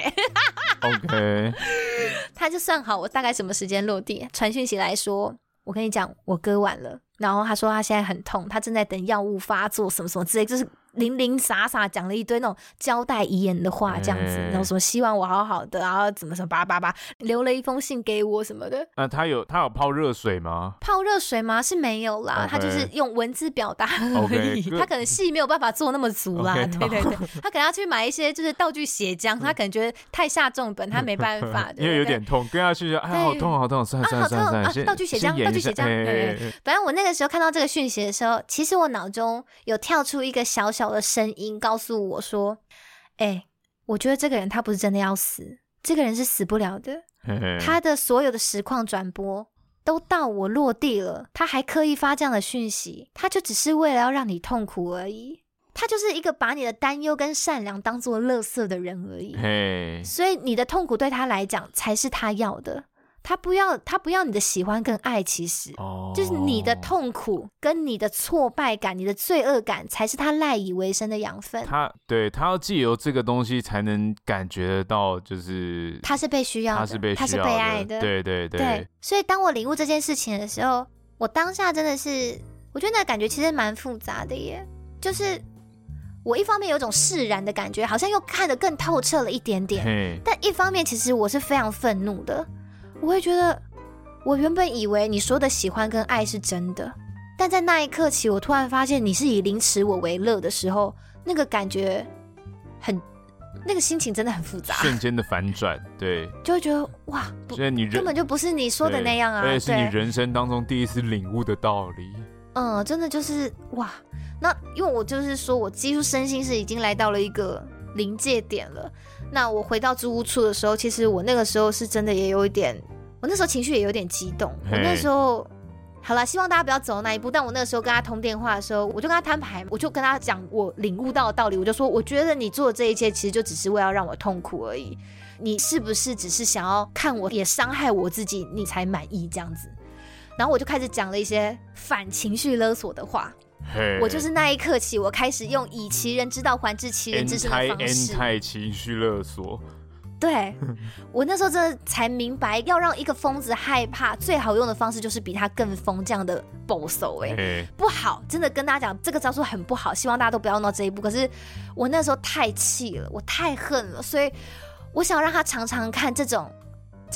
OK，他就算好我大概什么时间落地，传讯息来说，我跟你讲，我割腕了。然后他说他现在很痛，他正在等药物发作，什么什么之类，就是。零零散散讲了一堆那种交代遗言的话，这样子，然后说希望我好好的，然后怎么什么叭叭叭，留了一封信给我什么的。那他有他有泡热水吗？泡热水吗？是没有啦，他就是用文字表达而已。他可能戏没有办法做那么足啦，对对对，他可能要去买一些就是道具血浆，他可能觉得太下重本，他没办法，因为有点痛，跟下去就哎好痛好痛，算了算了算了，道具血浆道具血浆。反正我那个时候看到这个讯息的时候，其实我脑中有跳出一个小小的声音，告诉我说：“哎，我觉得这个人他不是真的要死，这个人是死不了的。他的所有的实况转播都到我落地了，他还刻意发这样的讯息，他就只是为了要让你痛苦而已。他就是一个把你的担忧跟善良当做垃圾的人而已。所以你的痛苦对他来讲才是他要的。”他不要，他不要你的喜欢跟爱，其实，oh. 就是你的痛苦跟你的挫败感、你的罪恶感，才是他赖以为生的养分。他对他要借由这个东西，才能感觉得到，就是他是被需要的，他是被他是被爱的。对对对，对。所以当我领悟这件事情的时候，我当下真的是，我觉得那感觉其实蛮复杂的耶。就是我一方面有种释然的感觉，好像又看得更透彻了一点点.但一方面其实我是非常愤怒的。我会觉得，我原本以为你说的喜欢跟爱是真的，但在那一刻起，我突然发现你是以凌迟我为乐的时候，那个感觉很，那个心情真的很复杂，瞬间的反转，对，就会觉得哇，所以你根本就不是你说的那样啊，对是你人生当中第一次领悟的道理，嗯，真的就是哇，那因为我就是说我几乎身心是已经来到了一个临界点了。那我回到租屋处的时候，其实我那个时候是真的也有一点，我那时候情绪也有点激动。我那时候，好了，希望大家不要走那一步。但我那个时候跟他通电话的时候，我就跟他摊牌，我就跟他讲我领悟到的道理。我就说，我觉得你做的这一切，其实就只是为了让我痛苦而已。你是不是只是想要看我也伤害我自己，你才满意这样子？然后我就开始讲了一些反情绪勒索的话。我就是那一刻起，我开始用以其人之道还治其人之身的方式。太情绪勒索。对，我那时候真的才明白，要让一个疯子害怕，最好用的方式就是比他更疯这样的 boss 哎.不好，真的跟大家讲，这个招数很不好，希望大家都不要弄到这一步。可是我那时候太气了，我太恨了，所以我想让他尝尝看这种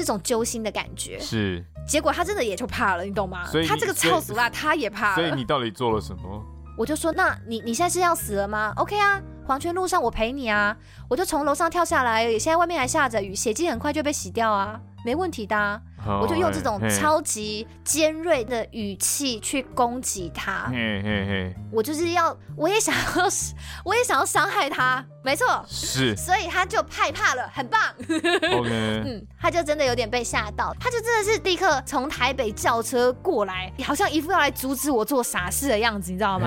这种揪心的感觉。是。结果他真的也就怕了，你懂吗？他这个臭俗辣，他也怕了。所以你到底做了什么？我就说，那你你现在是要死了吗？OK 啊，黄泉路上我陪你啊，我就从楼上跳下来，现在外面还下着雨，血迹很快就被洗掉啊，没问题的啊。我就用这种超级尖锐的语气去攻击他，嘿嘿嘿，我就是要，我也想要，我也想要伤害他，没错，是，所以他就害怕了，很棒，OK，嗯，他就真的有点被吓到，他就真的是立刻从台北叫车过来，好像一副要来阻止我做傻事的样子，你知道吗？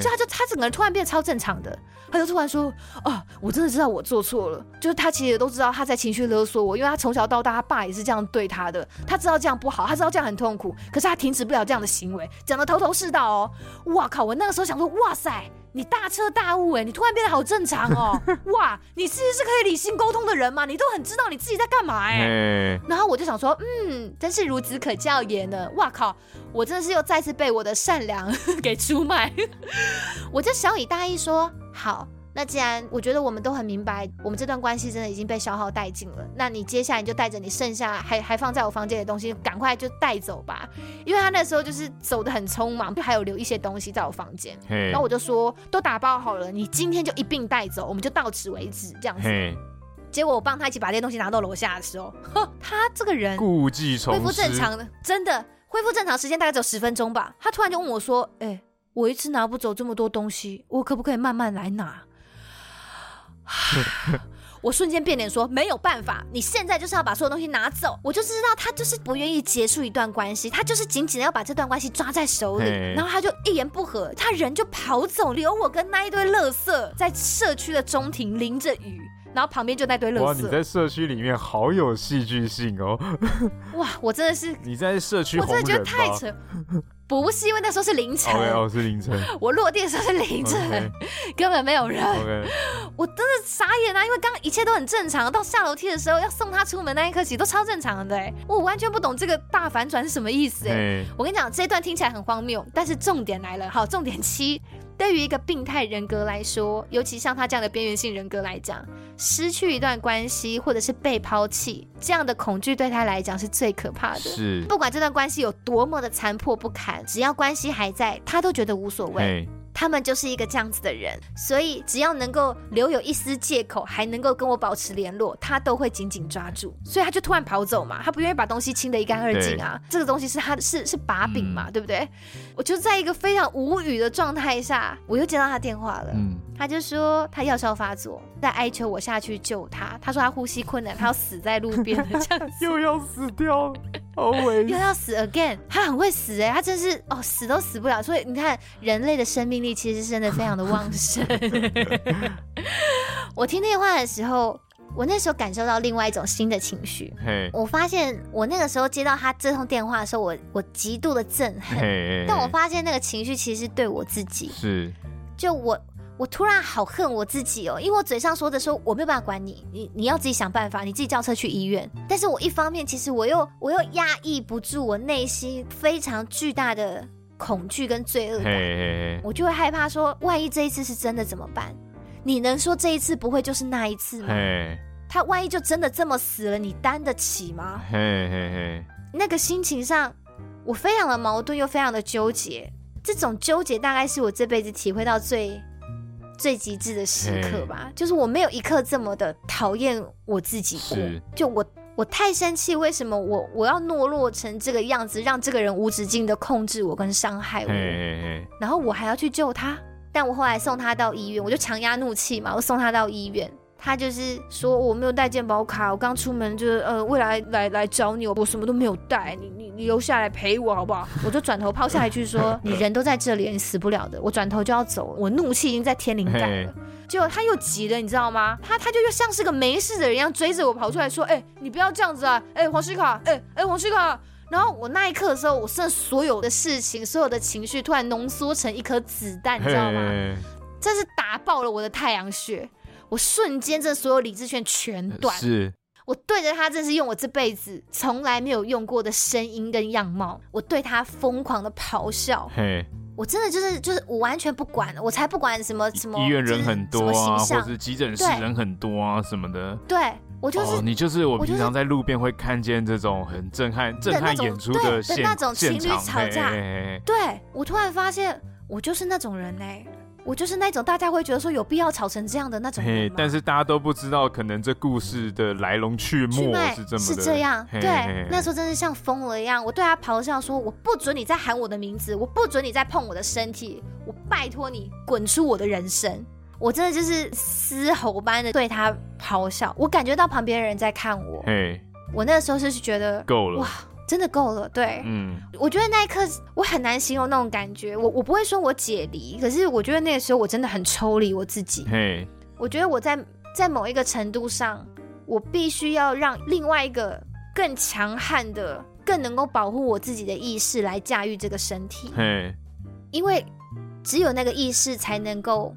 就他就他整个人突然变得超正常的。他就突然说：“啊，我真的知道我做错了。就是他其实都知道他在情绪勒索我，因为他从小到大他爸也是这样对他的。他知道这样不好，他知道这样很痛苦，可是他停止不了这样的行为，讲得头头是道哦。哇靠！我那个时候想说，哇塞，你大彻大悟哎，你突然变得好正常哦。哇，你其实是可以理性沟通的人嘛，你都很知道你自己在干嘛哎。然后我就想说，嗯，真是孺子可教也呢。哇靠！我真的是又再次被我的善良 给出卖。我就小以大意说。”好，那既然我觉得我们都很明白，我们这段关系真的已经被消耗殆尽了，那你接下来你就带着你剩下还还放在我房间的东西，赶快就带走吧。因为他那时候就是走的很匆忙，还有留一些东西在我房间。然后我就说，都打包好了，你今天就一并带走，我们就到此为止，这样子。结果我帮他一起把这些东西拿到楼下的时候，呵，他这个人故技重施，恢复正常的，真的恢复正常时间大概只有十分钟吧。他突然就问我说：“哎、欸。”我一次拿不走这么多东西，我可不可以慢慢来拿？我瞬间变脸说：“没有办法，你现在就是要把所有东西拿走。”我就知道他就是不愿意结束一段关系，他就是紧紧的要把这段关系抓在手里，然后他就一言不合，他人就跑走，留我跟那一堆垃圾在社区的中庭淋着雨，然后旁边就那堆垃圾。哇，你在社区里面好有戏剧性哦！哇，我真的是 你在社区，我真的觉得太扯。不是因为那时候是凌晨，okay, oh, 是凌晨。我落地的时候是凌晨，okay. 根本没有人。Okay. 我真的傻眼啊！因为刚刚一切都很正常，到下楼梯的时候要送他出门那一刻起都超正常的。欸，我完全不懂这个大反转是什么意思。哎，我跟你讲，这一段听起来很荒谬，但是重点来了。好，重点七，对于一个病态人格来说，尤其像他这样的边缘性人格来讲，失去一段关系或者是被抛弃，这样的恐惧对他来讲是最可怕的。是，不管这段关系有多么的残破不堪，只要关系还在，他都觉得无所谓。他们就是一个这样子的人，所以只要能够留有一丝借口，还能够跟我保持联络，他都会紧紧抓住。所以他就突然跑走嘛，他不愿意把东西清得一干二净啊。这个东西是他的是是把柄嘛，嗯、对不对？我就在一个非常无语的状态下，我又接到他电话了。嗯，他就说他药效发作，在哀求我下去救他。他说他呼吸困难，他要死在路 边了，这样子又要死掉了。又要死 again，他很会死哎、欸，他真是哦，死都死不了。所以你看，人类的生命力其实真的非常的旺盛。我听电话的时候，我那时候感受到另外一种新的情绪。Hey. 我发现我那个时候接到他这通电话的时候，我我极度的震撼。Hey. 但我发现那个情绪其实对我自己是，就我。我突然好恨我自己哦，因为我嘴上说的说我没有办法管你，你你要自己想办法，你自己叫车去医院。但是我一方面其实我又我又压抑不住我内心非常巨大的恐惧跟罪恶感，hey, hey, hey. 我就会害怕说，万一这一次是真的怎么办？你能说这一次不会就是那一次吗.他万一就真的这么死了，你担得起吗？Hey, hey, hey. 那个心情上，我非常的矛盾又非常的纠结。这种纠结大概是我这辈子体会到最。最极致的时刻吧就是我没有一刻这么的讨厌我自己过。就我，我太生气，为什么我我要懦弱成这个样子，让这个人无止境的控制我跟伤害我.然后我还要去救他，但我后来送他到医院，我就强压怒气嘛，我送他到医院。他就是说我没有带健保卡，我刚出门就是呃，未来来来找你，我什么都没有带，你你你留下来陪我好不好？我就转头抛下一句说，你人都在这里，你死不了的。我转头就要走，我怒气已经在天灵盖了。结果他又急了，你知道吗？他他就又像是个没事的人一样追着我跑出来说，哎、欸，你不要这样子啊，哎、欸，黄西卡，哎、欸、哎、欸，黄西卡。然后我那一刻的时候，我剩所有的事情，所有的情绪突然浓缩成一颗子弹，你知道吗？这是打爆了我的太阳穴。我瞬间，这所有理智线全断。是，我对着他，真是用我这辈子从来没有用过的声音跟样貌，我对他疯狂的咆哮。嘿，我真的就是就是我完全不管，我才不管什么什么医院人很多啊，或者急诊室人很多啊什么的。对，我就是、哦、你就是我平常在路边会看见这种很震撼、就是、震撼演出的那种情侣吵架。嘿嘿嘿对，我突然发现我就是那种人呢、欸。我就是那种大家会觉得说有必要吵成这样的那种人，但是大家都不知道，可能这故事的来龙去脉是这么是这样。对，那时候真是像疯了一样，我对他咆哮说：“我不准你再喊我的名字，我不准你再碰我的身体，我拜托你滚出我的人生！”我真的就是嘶吼般的对他咆哮，我感觉到旁边的人在看我。嘿，我那时候是觉得够了哇。真的够了，对，嗯，我觉得那一刻我很难形容那种感觉，我我不会说我解离，可是我觉得那个时候我真的很抽离我自己，嘿，我觉得我在在某一个程度上，我必须要让另外一个更强悍的、更能够保护我自己的意识来驾驭这个身体，嘿，因为只有那个意识才能够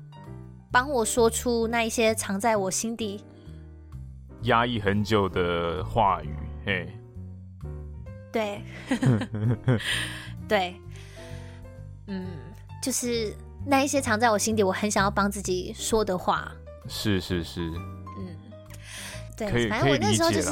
帮我说出那一些藏在我心底压抑很久的话语，嘿。对，对，嗯，就是那一些藏在我心底，我很想要帮自己说的话。是是是。对，反正我那时候就是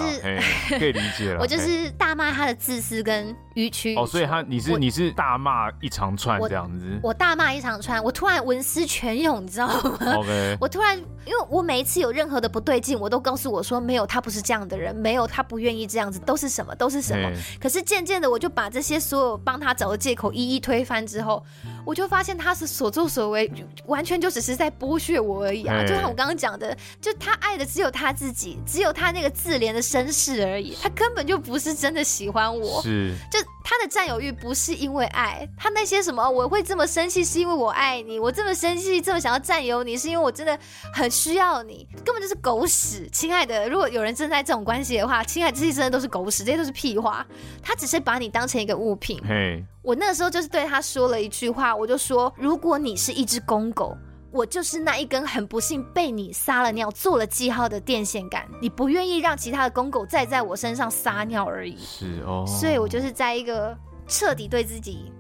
可以理解了。我就是大骂他的自私跟迂曲。哦，所以他你是你是大骂一长串这样子。我，我大骂一长串，我突然文思泉涌，你知道吗？OK。我突然，因为我每一次有任何的不对劲，我都告诉我说没有，他不是这样的人，没有，他不愿意这样子，都是什么，都是什么。可是渐渐的，我就把这些所有帮他找的借口一一推翻之后。我就发现他是所作所为，完全就只是在剥削我而已啊！就像我刚刚讲的，就他爱的只有他自己，只有他那个自怜的身世而已，他根本就不是真的喜欢我。是，就他的占有欲不是因为爱，他那些什么我会这么生气是因为我爱你，我这么生气这么想要占有你是因为我真的很需要你，根本就是狗屎！亲爱的，如果有人正在这种关系的话，亲爱的，这些真的都是狗屎，这些都是屁话。他只是把你当成一个物品。嘿。我那个时候就是对他说了一句话，我就说：如果你是一只公狗，我就是那一根很不幸被你撒了尿、做了记号的电线杆。你不愿意让其他的公狗再在我身上撒尿而已。是哦。所以我就是在一个彻底对自己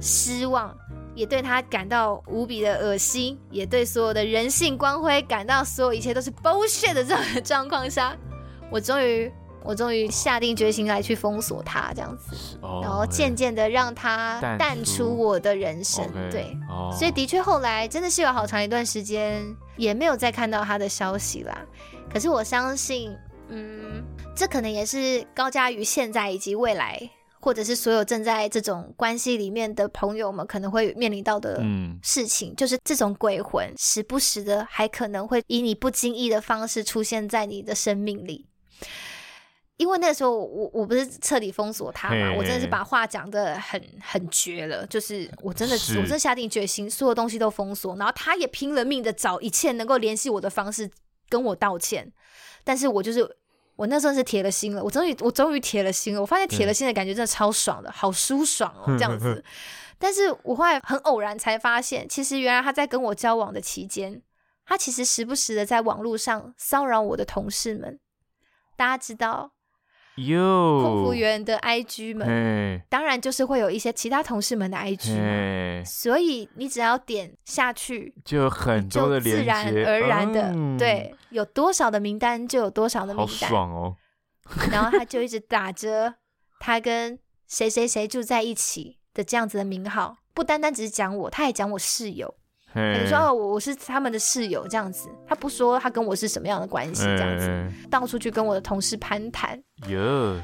失望、也对他感到无比的恶心，也对所有的人性光辉感到所有一切都是 bullshit 的这种状况下，我终于。我终于下定决心来去封锁他，这样子，然后渐渐的让他淡出我的人生。对，所以的确后来真的是有好长一段时间也没有再看到他的消息啦。可是我相信，嗯，这可能也是高嘉瑜现在以及未来，或者是所有正在这种关系里面的朋友们可能会面临到的事情，就是这种鬼魂时不时的还可能会以你不经意的方式出现在你的生命里。因为那个时候我我不是彻底封锁他嘛，我真的是把话讲的很很绝了，就是我真的我真的下定决心，所有东西都封锁，然后他也拼了命的找一切能够联系我的方式跟我道歉，但是我就是我那时候是铁了心了，我终于我终于铁了心了，我发现铁了心的感觉真的超爽的，好舒爽哦 这样子，但是我后来很偶然才发现，其实原来他在跟我交往的期间，他其实时不时的在网络上骚扰我的同事们，大家知道。哟，空服员的 IG 们当然就是会有一些其他同事们的 IG 嘛所以你只要点下去，就很多的自然而然的，嗯、对，有多少的名单就有多少的名单，好爽哦。然后他就一直打着他跟谁谁谁住在一起的这样子的名号，不单单只是讲我，他还讲我室友。你说哦，我我是他们的室友这样子，他不说他跟我是什么样的关系这样子，到处去跟我的同事攀谈。哟，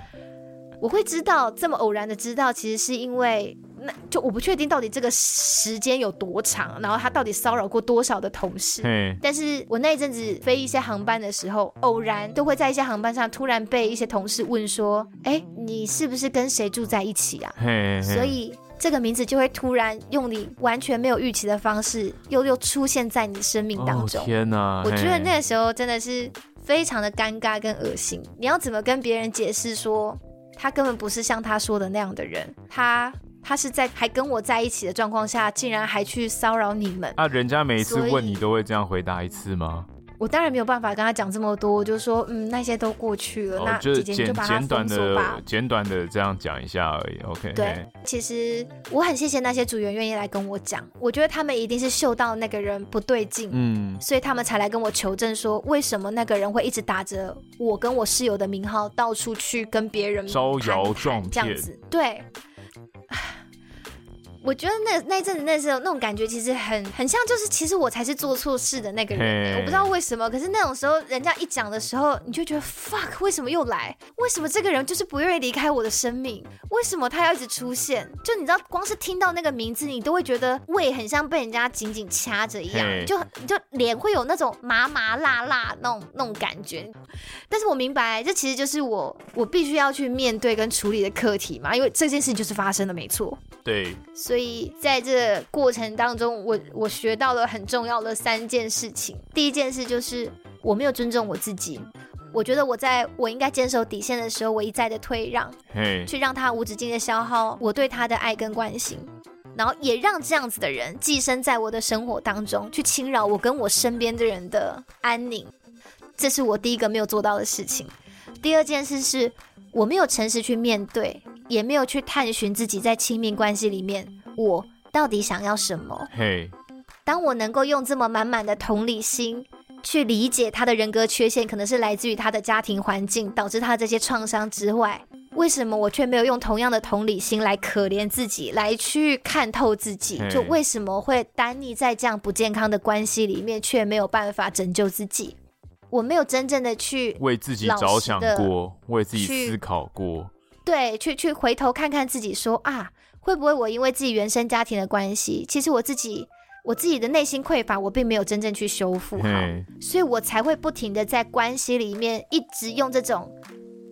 我会知道这么偶然的知道，其实是因为那就我不确定到底这个时间有多长，然后他到底骚扰过多少的同事。但是我那一阵子飞一些航班的时候，偶然都会在一些航班上突然被一些同事问说：“哎，你是不是跟谁住在一起啊？”所以。这个名字就会突然用你完全没有预期的方式，又又出现在你的生命当中。哦、天哪！我觉得那个时候真的是非常的尴尬跟恶心。你要怎么跟别人解释说，他根本不是像他说的那样的人？他他是在还跟我在一起的状况下，竟然还去骚扰你们？啊，人家每一次问你都会这样回答一次吗？我当然没有办法跟他讲这么多，我就说，嗯，那些都过去了，哦、那姐姐你就把它封锁吧。简短的这样讲一下而已，OK。对，其实我很谢谢那些组员愿意来跟我讲，我觉得他们一定是嗅到那个人不对劲，嗯，所以他们才来跟我求证说，为什么那个人会一直打着我跟我室友的名号到处去跟别人招摇撞骗这样子，对。我觉得那那阵子那时候那种感觉其实很很像，就是其实我才是做错事的那个人。我不知道为什么，可是那种时候人家一讲的时候，你就觉得 fuck，为什么又来？为什么这个人就是不愿意离开我的生命？为什么他要一直出现？就你知道，光是听到那个名字，你都会觉得胃很像被人家紧紧掐着一样.就你就脸会有那种麻麻辣辣那种那种感觉。但是我明白，这其实就是我我必须要去面对跟处理的课题嘛，因为这件事情就是发生的，没错。对，所以在这过程当中，我我学到了很重要的三件事情。第一件事就是我没有尊重我自己，我觉得我在我应该坚守底线的时候，我一再的退让.去让他无止境的消耗我对他的爱跟关心，然后也让这样子的人寄生在我的生活当中，去侵扰我跟我身边的人的安宁。这是我第一个没有做到的事情。第二件事是我没有诚实去面对。也没有去探寻自己在亲密关系里面，我到底想要什么。嘿，当我能够用这么满满的同理心去理解他的人格缺陷，可能是来自于他的家庭环境导致他这些创伤之外，为什么我却没有用同样的同理心来可怜自己，来去看透自己？就为什么会单溺在这样不健康的关系里面，却没有办法拯救自己？我没有真正的去为自己着想过，为自己思考过。对，去去回头看看自己说，说啊，会不会我因为自己原生家庭的关系，其实我自己我自己的内心匮乏，我并没有真正去修复好，所以我才会不停的在关系里面一直用这种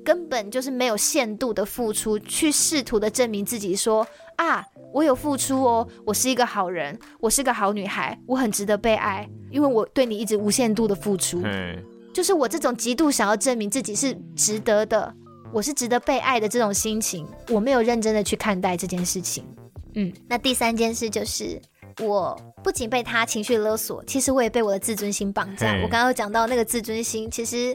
根本就是没有限度的付出，去试图的证明自己说，说啊，我有付出哦，我是一个好人，我是个好女孩，我很值得被爱，因为我对你一直无限度的付出，就是我这种极度想要证明自己是值得的。我是值得被爱的这种心情，我没有认真的去看待这件事情。嗯，那第三件事就是，我不仅被他情绪勒索，其实我也被我的自尊心绑架。我刚刚有讲到那个自尊心，其实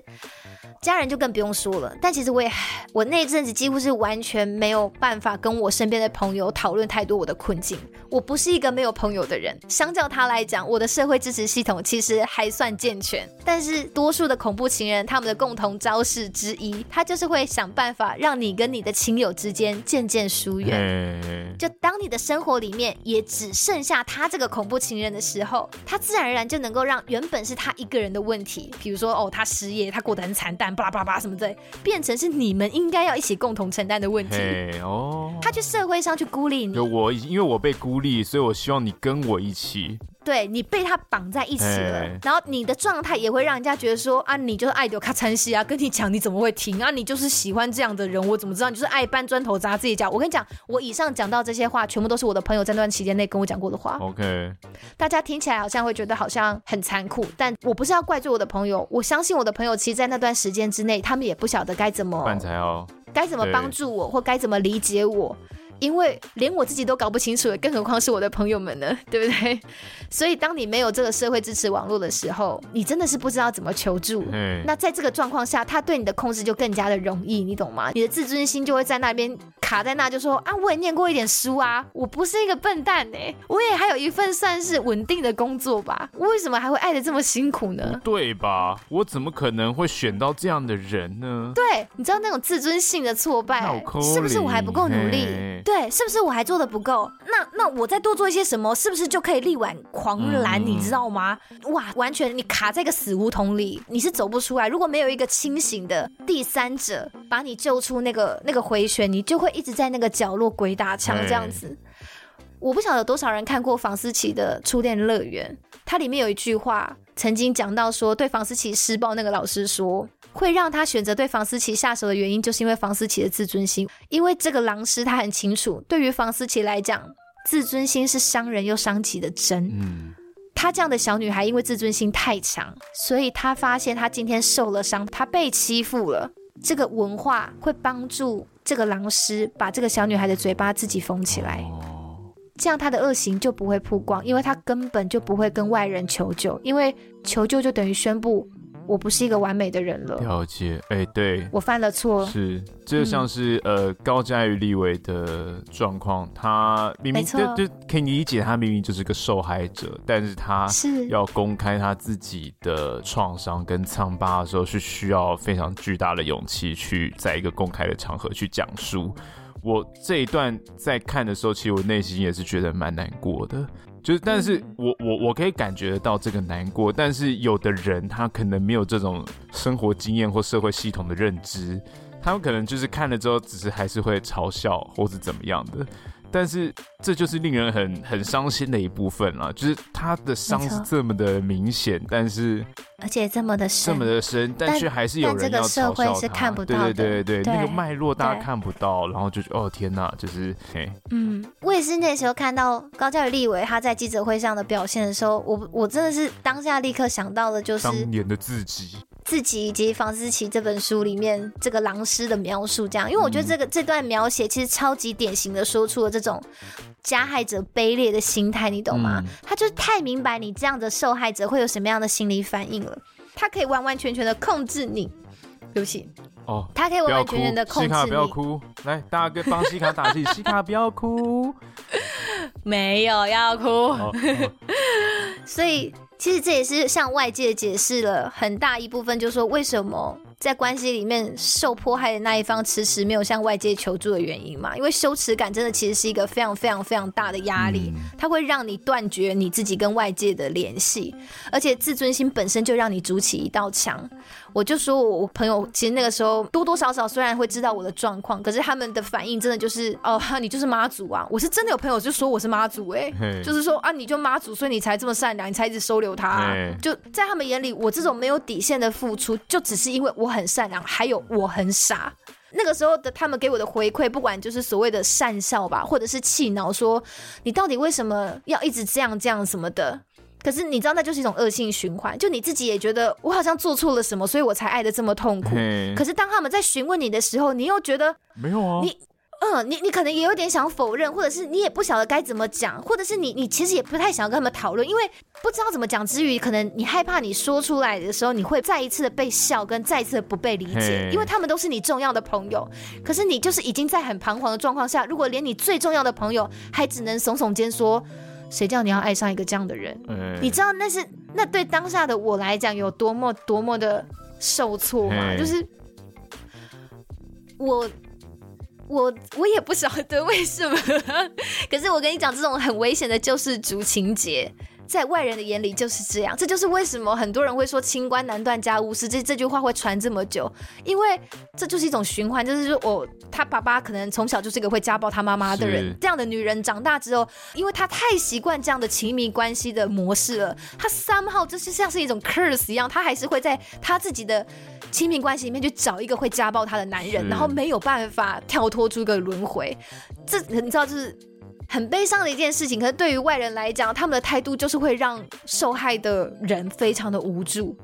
家人就更不用说了。但其实我也，我那阵子几乎是完全没有办法跟我身边的朋友讨论太多我的困境。我不是一个没有朋友的人，相较他来讲，我的社会支持系统其实还算健全。但是多数的恐怖情人，他们的共同招式之一，他就是会想办法让你跟你的亲友之间渐渐疏远。就当你的生活里面也只剩下他这个恐怖情人的时候，他自然而然就能够让原本是他一个人的问题，比如说哦，他失业，他过得很惨淡，巴拉巴拉巴什么的，变成是你们应该要一起共同承担的问题。哦，他去社会上去孤立你，就我因为我被孤立，所以我希望你跟我一起。对，你被他绑在一起了，然后你的状态也会让人家觉得说啊，你就是爱丢卡餐西啊，跟你讲你怎么会停啊？你就是喜欢这样的人，我怎么知道你就是爱搬砖头砸自己脚？我跟你讲，我以上讲到这些话，全部都是我的朋友在那段期间内跟我讲过的话。OK，大家听起来好像会觉得好像很残酷，但我不是要怪罪我的朋友，我相信我的朋友其实，在那段时间之内，他们也不晓得该怎么办才好，该怎么帮助我，或该怎么理解我。因为连我自己都搞不清楚，更何况是我的朋友们呢？对不对？所以当你没有这个社会支持网络的时候，你真的是不知道怎么求助。嗯。那在这个状况下，他对你的控制就更加的容易，你懂吗？你的自尊心就会在那边卡在那，就说啊，我也念过一点书啊，我不是一个笨蛋呢，我也还有一份算是稳定的工作吧，我为什么还会爱得这么辛苦呢？对吧？我怎么可能会选到这样的人呢？对，你知道那种自尊性的挫败，是不是我还不够努力？对，是不是我还做的不够？那那我再多做一些什么，是不是就可以力挽狂澜？嗯、你知道吗？哇，完全你卡在一个死胡同里，你是走不出来。如果没有一个清醒的第三者把你救出那个那个回旋，你就会一直在那个角落鬼打墙这样子。我不晓得有多少人看过房思琪的《初恋乐园》，它里面有一句话曾经讲到说，对房思琪施暴那个老师说。会让他选择对房思琪下手的原因，就是因为房思琪的自尊心。因为这个狼师他很清楚，对于房思琪来讲，自尊心是伤人又伤己的针。嗯，她这样的小女孩，因为自尊心太强，所以他发现她今天受了伤，她被欺负了。这个文化会帮助这个狼师把这个小女孩的嘴巴自己封起来，这样他的恶行就不会曝光，因为他根本就不会跟外人求救，因为求救就等于宣布。我不是一个完美的人了。了解，哎、欸，对，我犯了错。是，这就像是、嗯、呃高嘉瑜立伟的状况，他明明就就可以理解，他明明就是个受害者，但是他是要公开他自己的创伤跟疮疤的时候，是需要非常巨大的勇气去在一个公开的场合去讲述。我这一段在看的时候，其实我内心也是觉得蛮难过的。就是，但是我我我可以感觉得到这个难过，但是有的人他可能没有这种生活经验或社会系统的认知，他们可能就是看了之后，只是还是会嘲笑或是怎么样的。但是这就是令人很很伤心的一部分了，就是他的伤是这么的明显，但是而且这么的深，这么的深，但却还是有人要嘲笑他。这个社会是看不到。对对对对，对那个脉络大家看不到，然后就哦天哪，就是嘿。嗯，我也是那时候看到高嘉瑜立委他在记者会上的表现的时候，我我真的是当下立刻想到的就是当年的自己。自己以及房思琪这本书里面这个狼师的描述，这样，因为我觉得这个这段描写其实超级典型的说出了这种加害者卑劣的心态，你懂吗？他就太明白你这样的受害者会有什么样的心理反应了，他可以完完全全的控制你。对不起，哦，他可以完完全全的控制你。西卡不要哭，来，大家给帮西卡打气，西卡不要哭，没有要哭，哦哦、所以。其实这也是向外界解释了很大一部分，就是说为什么在关系里面受迫害的那一方迟迟没有向外界求助的原因嘛？因为羞耻感真的其实是一个非常非常非常大的压力，它会让你断绝你自己跟外界的联系，而且自尊心本身就让你筑起一道墙。我就说，我朋友其实那个时候多多少少虽然会知道我的状况，可是他们的反应真的就是哦，你就是妈祖啊！我是真的有朋友就说我是妈祖，哎，就是说啊，你就妈祖，所以你才这么善良，你才一直收留他啊。就在他们眼里，我这种没有底线的付出，就只是因为我很善良，还有我很傻。那个时候的他们给我的回馈，不管就是所谓的善笑吧，或者是气恼，说你到底为什么要一直这样这样什么的。可是你知道，那就是一种恶性循环。就你自己也觉得我好像做错了什么，所以我才爱的这么痛苦。可是当他们在询问你的时候，你又觉得没有啊，你嗯，你你可能也有点想否认，或者是你也不晓得该怎么讲，或者是你你其实也不太想要跟他们讨论，因为不知道怎么讲之余，可能你害怕你说出来的时候，你会再一次的被笑，跟再一次的不被理解，因为他们都是你重要的朋友，可是你就是已经在很彷徨的状况下，如果连你最重要的朋友还只能耸耸肩说，谁叫你要爱上一个这样的人？你知道那是那对当下的我来讲有多么多么的受挫吗？就是我。我我也不晓得为什么，可是我跟你讲，这种很危险的救世主情节。在外人的眼里就是这样，这就是为什么很多人会说“清官难断家务事”这这句话会传这么久，因为这就是一种循环，就是说，我他爸爸可能从小就是一个会家暴他妈妈的人，这样的女人长大之后，因为她太习惯这样的亲密关系的模式了，她 somehow 就是像是一种 curse 一样，她还是会在她自己的亲密关系里面去找一个会家暴她的男人，然后没有办法跳脱出一个轮回，这你知道就是。很悲伤的一件事情，可是对于外人来讲，他们的态度就是会让受害的人非常的无助。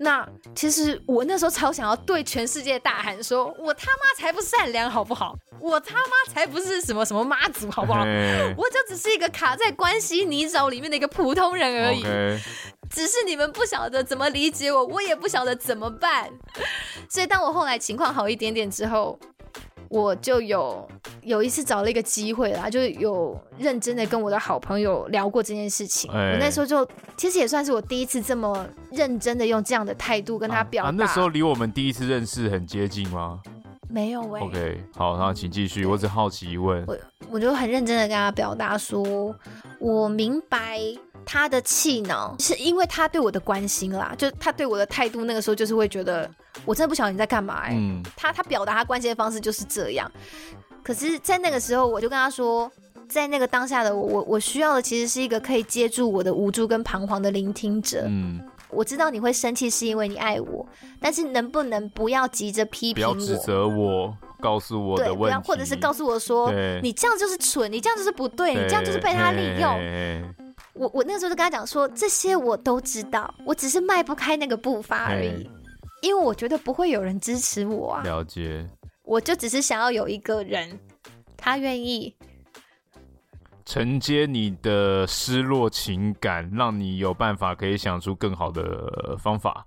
那其实我那时候超想要对全世界大喊说：“我他妈才不善良，好不好？我他妈才不是什么什么妈祖，好不好？我就只是一个卡在关系泥沼里面的一个普通人而已。只是你们不晓得怎么理解我，我也不晓得怎么办。所以当我后来情况好一点点之后。”我就有有一次找了一个机会啦，就有认真的跟我的好朋友聊过这件事情。欸、我那时候就其实也算是我第一次这么认真的用这样的态度跟他表达。啊啊。那时候离我们第一次认识很接近吗？没有喂、欸。OK，好，那请继续。我只好奇问。我我就很认真的跟他表达说，我明白。他的气恼是因为他对我的关心啦，就他对我的态度，那个时候就是会觉得我真的不晓得你在干嘛哎、欸。嗯，他他表达他关心的方式就是这样。可是，在那个时候，我就跟他说，在那个当下的我，我我需要的其实是一个可以接住我的无助跟彷徨的聆听者。嗯，我知道你会生气是因为你爱我，但是能不能不要急着批评我，不要指责我，告诉我的问题，或者是告诉我说，你这样就是蠢，你这样就是不对，对，你这样就是被他利用。我我那个时候就跟他讲说，这些我都知道，我只是迈不开那个步伐而已，因为我觉得不会有人支持我啊。了解。我就只是想要有一个人，他愿意承接你的失落情感，让你有办法可以想出更好的方法。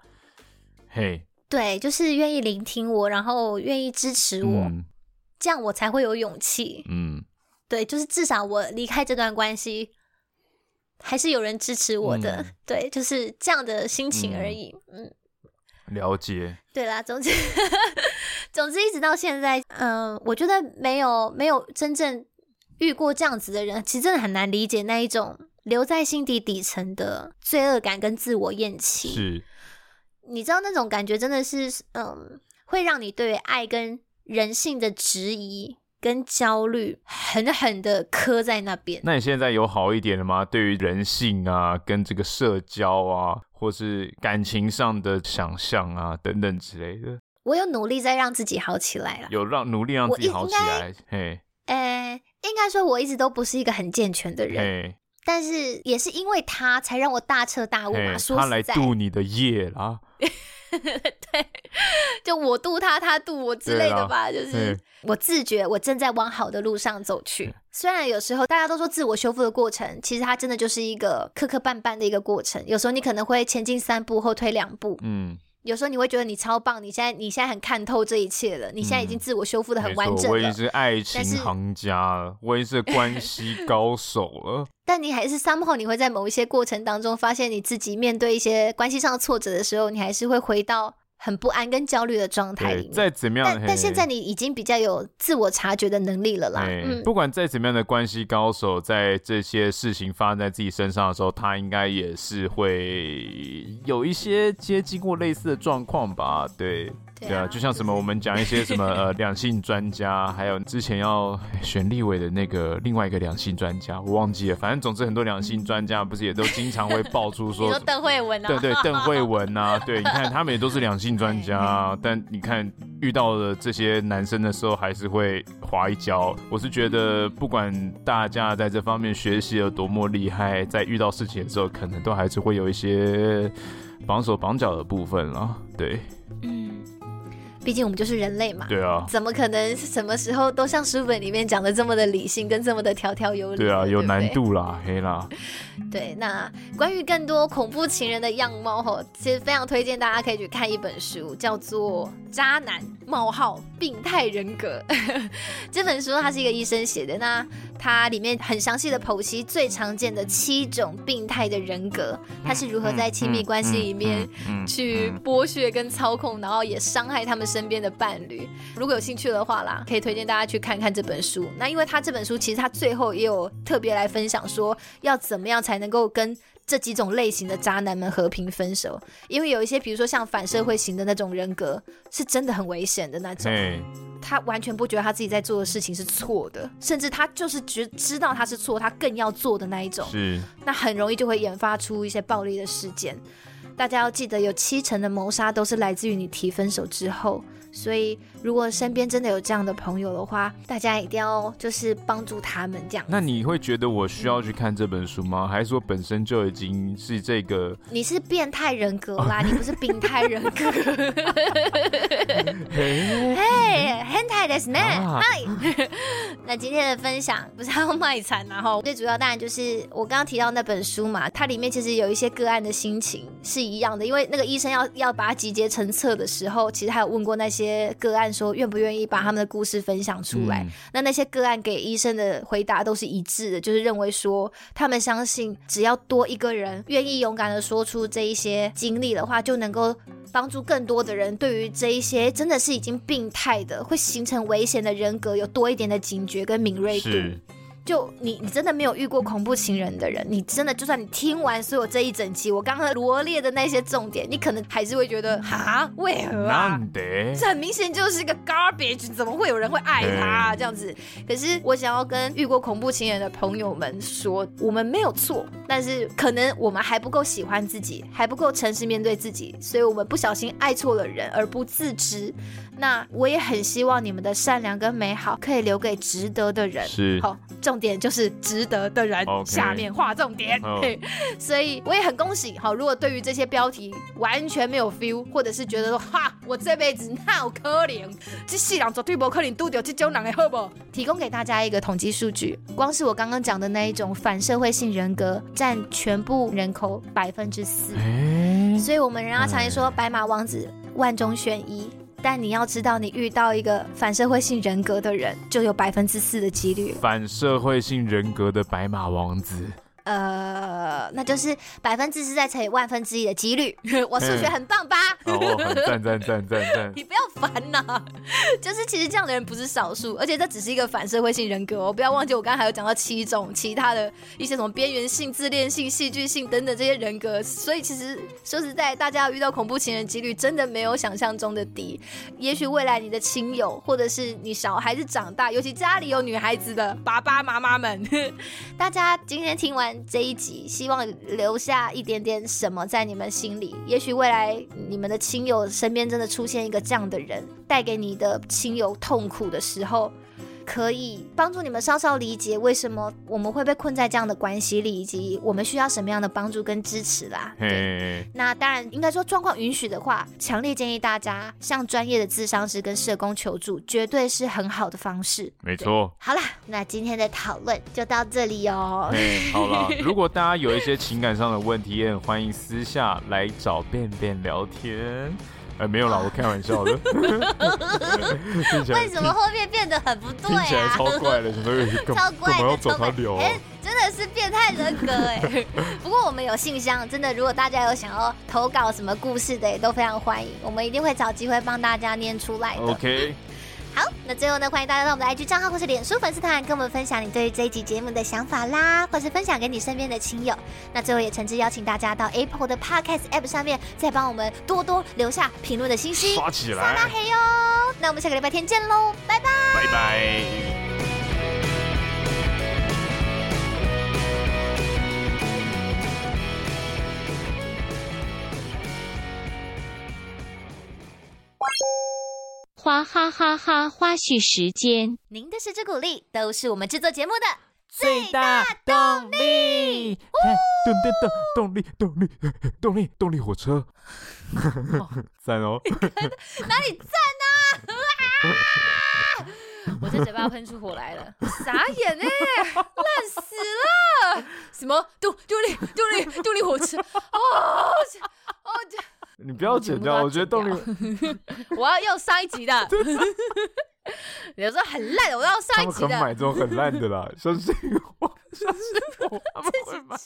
嘿，对，就是愿意聆听我，然后愿意支持我，嗯，这样我才会有勇气。嗯，对，就是至少我离开这段关系。还是有人支持我的，嗯、对，就是这样的心情而已。嗯，嗯，了解。对啦，总之，总之一直到现在，嗯、呃，我觉得没有没有真正遇过这样子的人，其实真的很难理解那一种留在心底底层的罪恶感跟自我厌弃。是，你知道那种感觉真的是，嗯，会让你对爱跟人性的质疑。跟焦虑狠狠的磕在那边。那你现在有好一点了吗？对于人性啊，跟这个社交啊，或是感情上的想象啊，等等之类的，我有努力在让自己好起来了。有让努力让自己好起来。嘿，呃，应该说我一直都不是一个很健全的人，嘿但是也是因为他才让我大彻大悟嘛。说，他来度你的业啦。对，就我渡他，他渡我之类的吧。就是我自觉我正在往好的路上走去。虽然有时候大家都说自我修复的过程，其实它真的就是一个磕磕绊绊的一个过程。有时候你可能会前进三步，后退两步。嗯。有时候你会觉得你超棒，你现在你现在很看透这一切了，你现在已经自我修复的很完整了。我已经是爱情行家了，我已经是关系高手了。但你还是 somehow 你会在某一些过程当中发现你自己面对一些关系上的挫折的时候，你还是会回到。很不安跟焦虑的状态里面，再怎么样，但但现在你已经比较有自我察觉的能力了啦。嗯，不管再怎么样的关系高手，在这些事情发生在自己身上的时候，他应该也是会有一些接近过类似的状况吧？对。对啊，就像什么我们讲一些什么呃两性专家，还有之前要选立委的那个另外一个两性专家，我忘记了。反正总之很多两性专家不是也都经常会爆出说，说邓慧文啊，对对，邓慧文啊，对，你看他们也都是两性专家，但你看遇到了这些男生的时候，还是会滑一跤。我是觉得不管大家在这方面学习有多么厉害，在遇到事情的时候，可能都还是会有一些绑手绑脚的部分了。对，嗯。毕竟我们就是人类嘛。对啊。怎么可能什么时候都像书本里面讲的这么的理性，跟这么的条条有理？对啊，有难度啦，黑啦。对，那关于更多恐怖情人的样貌吼，其实非常推荐大家可以去看一本书，叫做《渣男冒号病态人格》。这本书它是一个医生写的，那它里面很详细的剖析最常见的七种病态的人格，他是如何在亲密关系里面去剥削跟操控，然后也伤害他们身边的伴侣。如果有兴趣的话啦，可以推荐大家去看看这本书。那因为他这本书其实他最后也有特别来分享说，要怎么样才能够跟这几种类型的渣男们和平分手。因为有一些，比如说像反社会型的那种人格，是真的很危险的那种。他完全不觉得他自己在做的事情是错的，甚至他就是觉知道他是错，他更要做的那一种。是，那很容易就会引发出一些暴力的事件。大家要记得，有七成的谋杀都是来自于你提分手之后。所以，如果身边真的有这样的朋友的话，大家一定要就是帮助他们这样。那你会觉得我需要去看这本书吗？还是说本身就已经是这个？你是变态人格啦，你不是病态人格。嘿，変态ですね。嗨，那今天的分享不是要卖惨，然后最主要当然就是我刚刚提到那本书嘛，它里面其实有一些个案的心情是一样的，因为那个医生要要把它集结成册的时候，其实还有问过那些。些个案 说愿不愿意把他们的故事分享出来，嗯、那那些个案给医生的回答都是一致的，就是认为说他们相信只要多一个人愿意勇敢的说出这一些经历的话，就能够帮助更多的人对于这一些真的是已经病态的会形成危险的人格有多一点的警觉跟敏锐度。就你，你真的没有遇过恐怖情人的人，你真的就算你听完所有这一整期我刚刚罗列的那些重点，你可能还是会觉得哈，为何啊？这很明显就是一个 garbage，怎么会有人会爱他啊？这样子？可是我想要跟遇过恐怖情人的朋友们说，我们没有错，但是可能我们还不够喜欢自己，还不够诚实面对自己，所以我们不小心爱错了人而不自知。那我也很希望你们的善良跟美好可以留给值得的人。是，好，重点就是值得的人。Okay. 下面划重点。Oh. 所以我也很恭喜。好，如果对于这些标题完全没有 feel，或者是觉得说哈，我这辈子那有可能，这世人绝对不可能遇到这种人的好不？提供给大家一个统计数据，光是我刚刚讲的那一种反社会性人格，占全部人口百分之四。所以我们人家常说白马王子万中选一。但你要知道，你遇到一个反社会性人格的人，就有百分之四的几率。反社会性人格的白马王子。呃，那就是百分之十再乘以万分之一的几率。我数学很棒吧？哦，赞赞赞赞赞！你不要烦呐，就是其实这样的人不是少数，而且这只是一个反社会性人格哦。不要忘记，我刚刚还有讲到七种其他的一些什么边缘性、自恋性、戏剧性等等这些人格。所以其实说实在，大家要遇到恐怖情人几率真的没有想象中的低。也许未来你的亲友，或者是你小孩子长大，尤其家里有女孩子的爸爸妈妈们，大家今天听完。这一集希望留下一点点什么在你们心里，也许未来你们的亲友身边真的出现一个这样的人，带给你的亲友痛苦的时候。可以帮助你们稍稍理解为什么我们会被困在这样的关系里，以及我们需要什么样的帮助跟支持啦。对，那当然应该说状况允许的话，强烈建议大家向专业的咨商师跟社工求助，绝对是很好的方式。没错。好啦，那今天的讨论就到这里哦。好了，如果大家有一些情感上的问题，也很欢迎私下来找便便聊天。哎、欸，没有啦，我开玩笑的。为什么后面变得很不对啊？听起来超怪的，什么 超怪的，超怪。哎、欸，真的是变态人格哎。不过我们有信箱，真的，如果大家有想要投稿什么故事的，也都非常欢迎，我们一定会找机会帮大家念出来的。OK。好，那最后呢，欢迎大家到我们的 IG 账号或是脸书粉丝团，跟我们分享你对于这一集节目的想法啦，或是分享给你身边的亲友。那最后也诚挚邀请大家到 Apple 的 Podcast App 上面，再帮我们多多留下评论的信息，刷起来，撒拉嘿哟。那我们下个礼拜天见喽，拜拜，拜拜。花哈哈哈！花絮时间，您的支持鼓励都是我们制作节目的最大动力。动动动动力动力动力动力火车，赞哦！哪里赞 呢？我这嘴巴喷出火来了，傻眼哎、欸，烂死了！什么动动力动力动力火车？哦哦，你不要剪掉，我觉得动力，我要用上一集的。有时候很烂的，我要上一集的。他们可买这种很烂的啦，相信我，相信我，他们 会买。